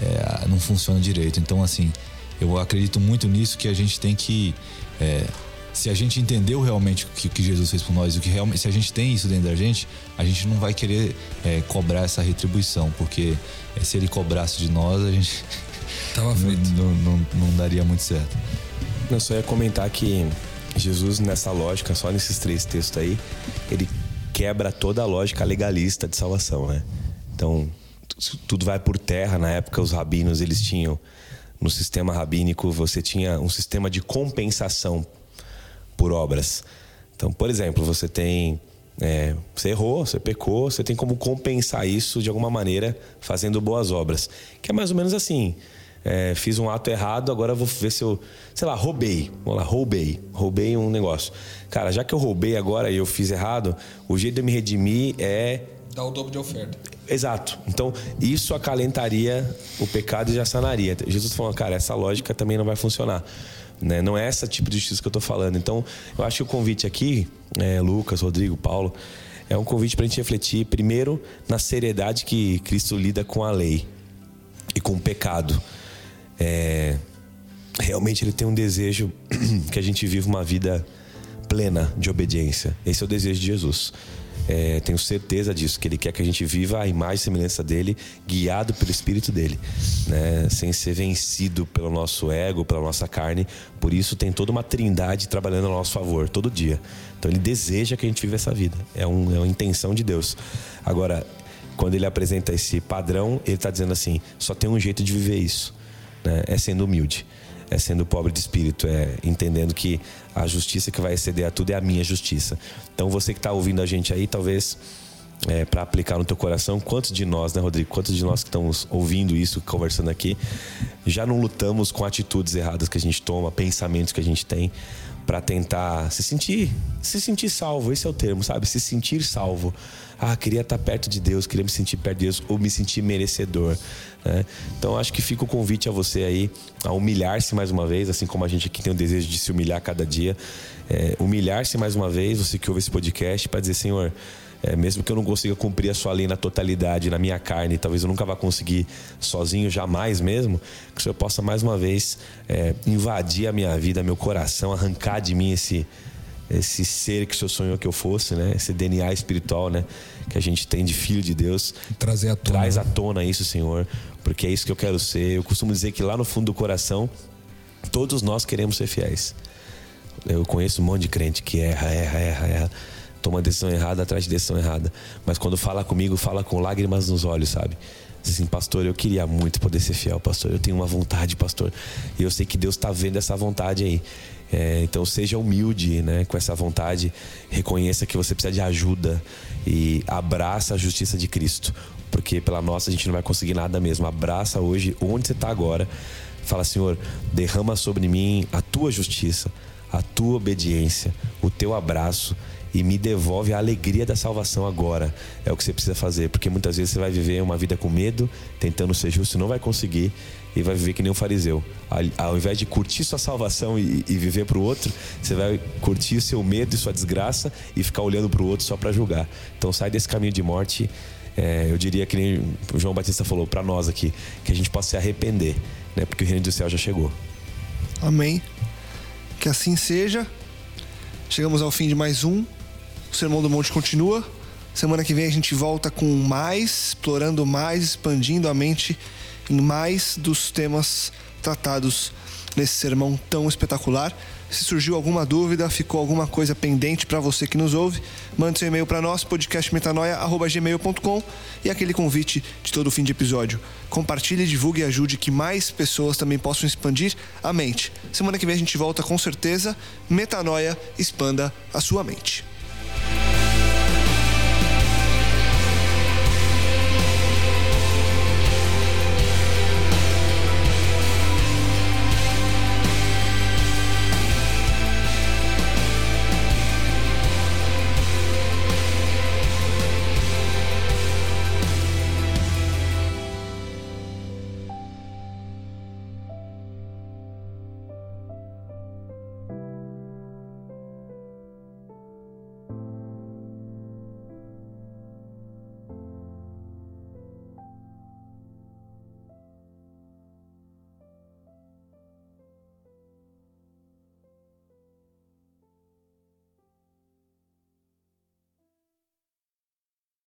é, não funciona direito. Então, assim, eu acredito muito nisso que a gente tem que. é, se a gente entendeu realmente o que, o que Jesus fez por nós, o que realmente, se a gente tem isso dentro da gente, a gente não vai querer é, cobrar essa retribuição, porque é, se ele cobrasse de nós, a gente Tava não, frito. não, não- não daria muito certo. Eu só ia comentar que Jesus, nessa lógica, só nesses três textos aí, ele quebra toda a lógica legalista de salvação, né? Então, tu- tudo vai por terra. Na época, os rabinos, eles tinham, no sistema rabínico, você tinha um sistema de compensação por obras. Então, por exemplo, você tem. é, você errou, você pecou, você tem como compensar isso de alguma maneira fazendo boas obras. Que é mais ou menos assim. é, fiz um ato errado, agora vou ver se eu. Sei lá, roubei. Vamos lá, roubei. Roubei um negócio. Cara, já que eu roubei agora e eu fiz errado, o jeito de eu me redimir é Dá o dobro de oferta. Exato. Então, isso acalentaria o pecado e já sanaria. Jesus tá falando, cara, essa lógica também não vai funcionar. Né? Não é esse tipo de justiça que eu tô falando. Então, eu acho que o convite aqui, é, Lucas, Rodrigo, Paulo, é um convite para a gente refletir, primeiro, na seriedade que Cristo lida com a lei e com o pecado. É, realmente ele tem um desejo que a gente viva uma vida plena de obediência. Esse é o desejo de Jesus. É, tenho certeza disso, que ele quer que a gente viva a imagem e semelhança dele, guiado pelo Espírito dele, né? sem ser vencido pelo nosso ego, pela nossa carne. Por isso, tem toda uma trindade trabalhando a nosso favor todo dia. Então, ele deseja que a gente viva essa vida. É, um, é uma intenção de Deus. Agora, quando ele apresenta esse padrão, ele está dizendo assim: só tem um jeito de viver isso, né? é sendo humilde é sendo pobre de espírito, é entendendo que a justiça que vai exceder a tudo é a minha justiça. Então você que está ouvindo a gente aí, talvez é, para aplicar no teu coração, quantos de nós, né, Rodrigo? Quantos de nós que estamos ouvindo isso, conversando aqui, já não lutamos com atitudes erradas que a gente toma, pensamentos que a gente tem para tentar se sentir, se sentir salvo, esse é o termo, sabe? Se sentir salvo. Ah, queria estar perto de Deus, queria me sentir perto de Deus ou me sentir merecedor. Né? Então acho que fica o convite a você aí a humilhar-se mais uma vez, assim como a gente aqui tem o desejo de se humilhar cada dia. É, humilhar-se mais uma vez, você que ouve esse podcast, para dizer, Senhor, é, mesmo que eu não consiga cumprir a sua lei na totalidade, na minha carne, talvez eu nunca vá conseguir sozinho, jamais mesmo, que o Senhor possa mais uma vez é, invadir a minha vida, meu coração, arrancar de mim esse, esse ser que o Senhor sonhou que eu fosse, né? Esse DNA espiritual, né? Que a gente tem de filho de Deus. Trazer à tona. Traz à tona isso, Senhor, porque é isso que eu quero ser. Eu costumo dizer que lá no fundo do coração, todos nós queremos ser fiéis. Eu conheço um monte de crente que erra, erra, erra, erra. Toma decisão errada atrás de decisão errada. Mas quando fala comigo, fala com lágrimas nos olhos, sabe? Diz assim, pastor, eu queria muito poder ser fiel, pastor. Eu tenho uma vontade, pastor. E eu sei que Deus está vendo essa vontade aí. É, então seja humilde né, com essa vontade, reconheça que você precisa de ajuda e abraça a justiça de Cristo, porque pela nossa a gente não vai conseguir nada mesmo. Abraça hoje onde você está agora. Fala, Senhor, derrama sobre mim a tua justiça, a tua obediência, o teu abraço e me devolve a alegria da salvação agora. É o que você precisa fazer, porque muitas vezes você vai viver uma vida com medo, tentando ser justo, não vai conseguir e vai viver que nem um fariseu. Ao invés de curtir sua salvação e, viver para o outro, você vai curtir seu medo e sua desgraça e ficar olhando para o outro só para julgar. Então sai desse caminho de morte. É, eu diria que nem o João Batista falou para nós aqui, que a gente possa se arrepender, né? Porque o reino do céu já chegou. Amém. Que assim seja. Chegamos ao fim de mais um. O Sermão do Monte continua. Semana que vem a gente volta com mais, explorando mais, expandindo a mente em mais dos temas tratados nesse sermão tão espetacular. Se surgiu alguma dúvida, ficou alguma coisa pendente para você que nos ouve, mande seu e-mail para nós, podcastmetanoia.gmail.com e aquele convite de todo fim de episódio. Compartilhe, divulgue e ajude que mais pessoas também possam expandir a mente. Semana que vem a gente volta com certeza. Metanoia, expanda a sua mente.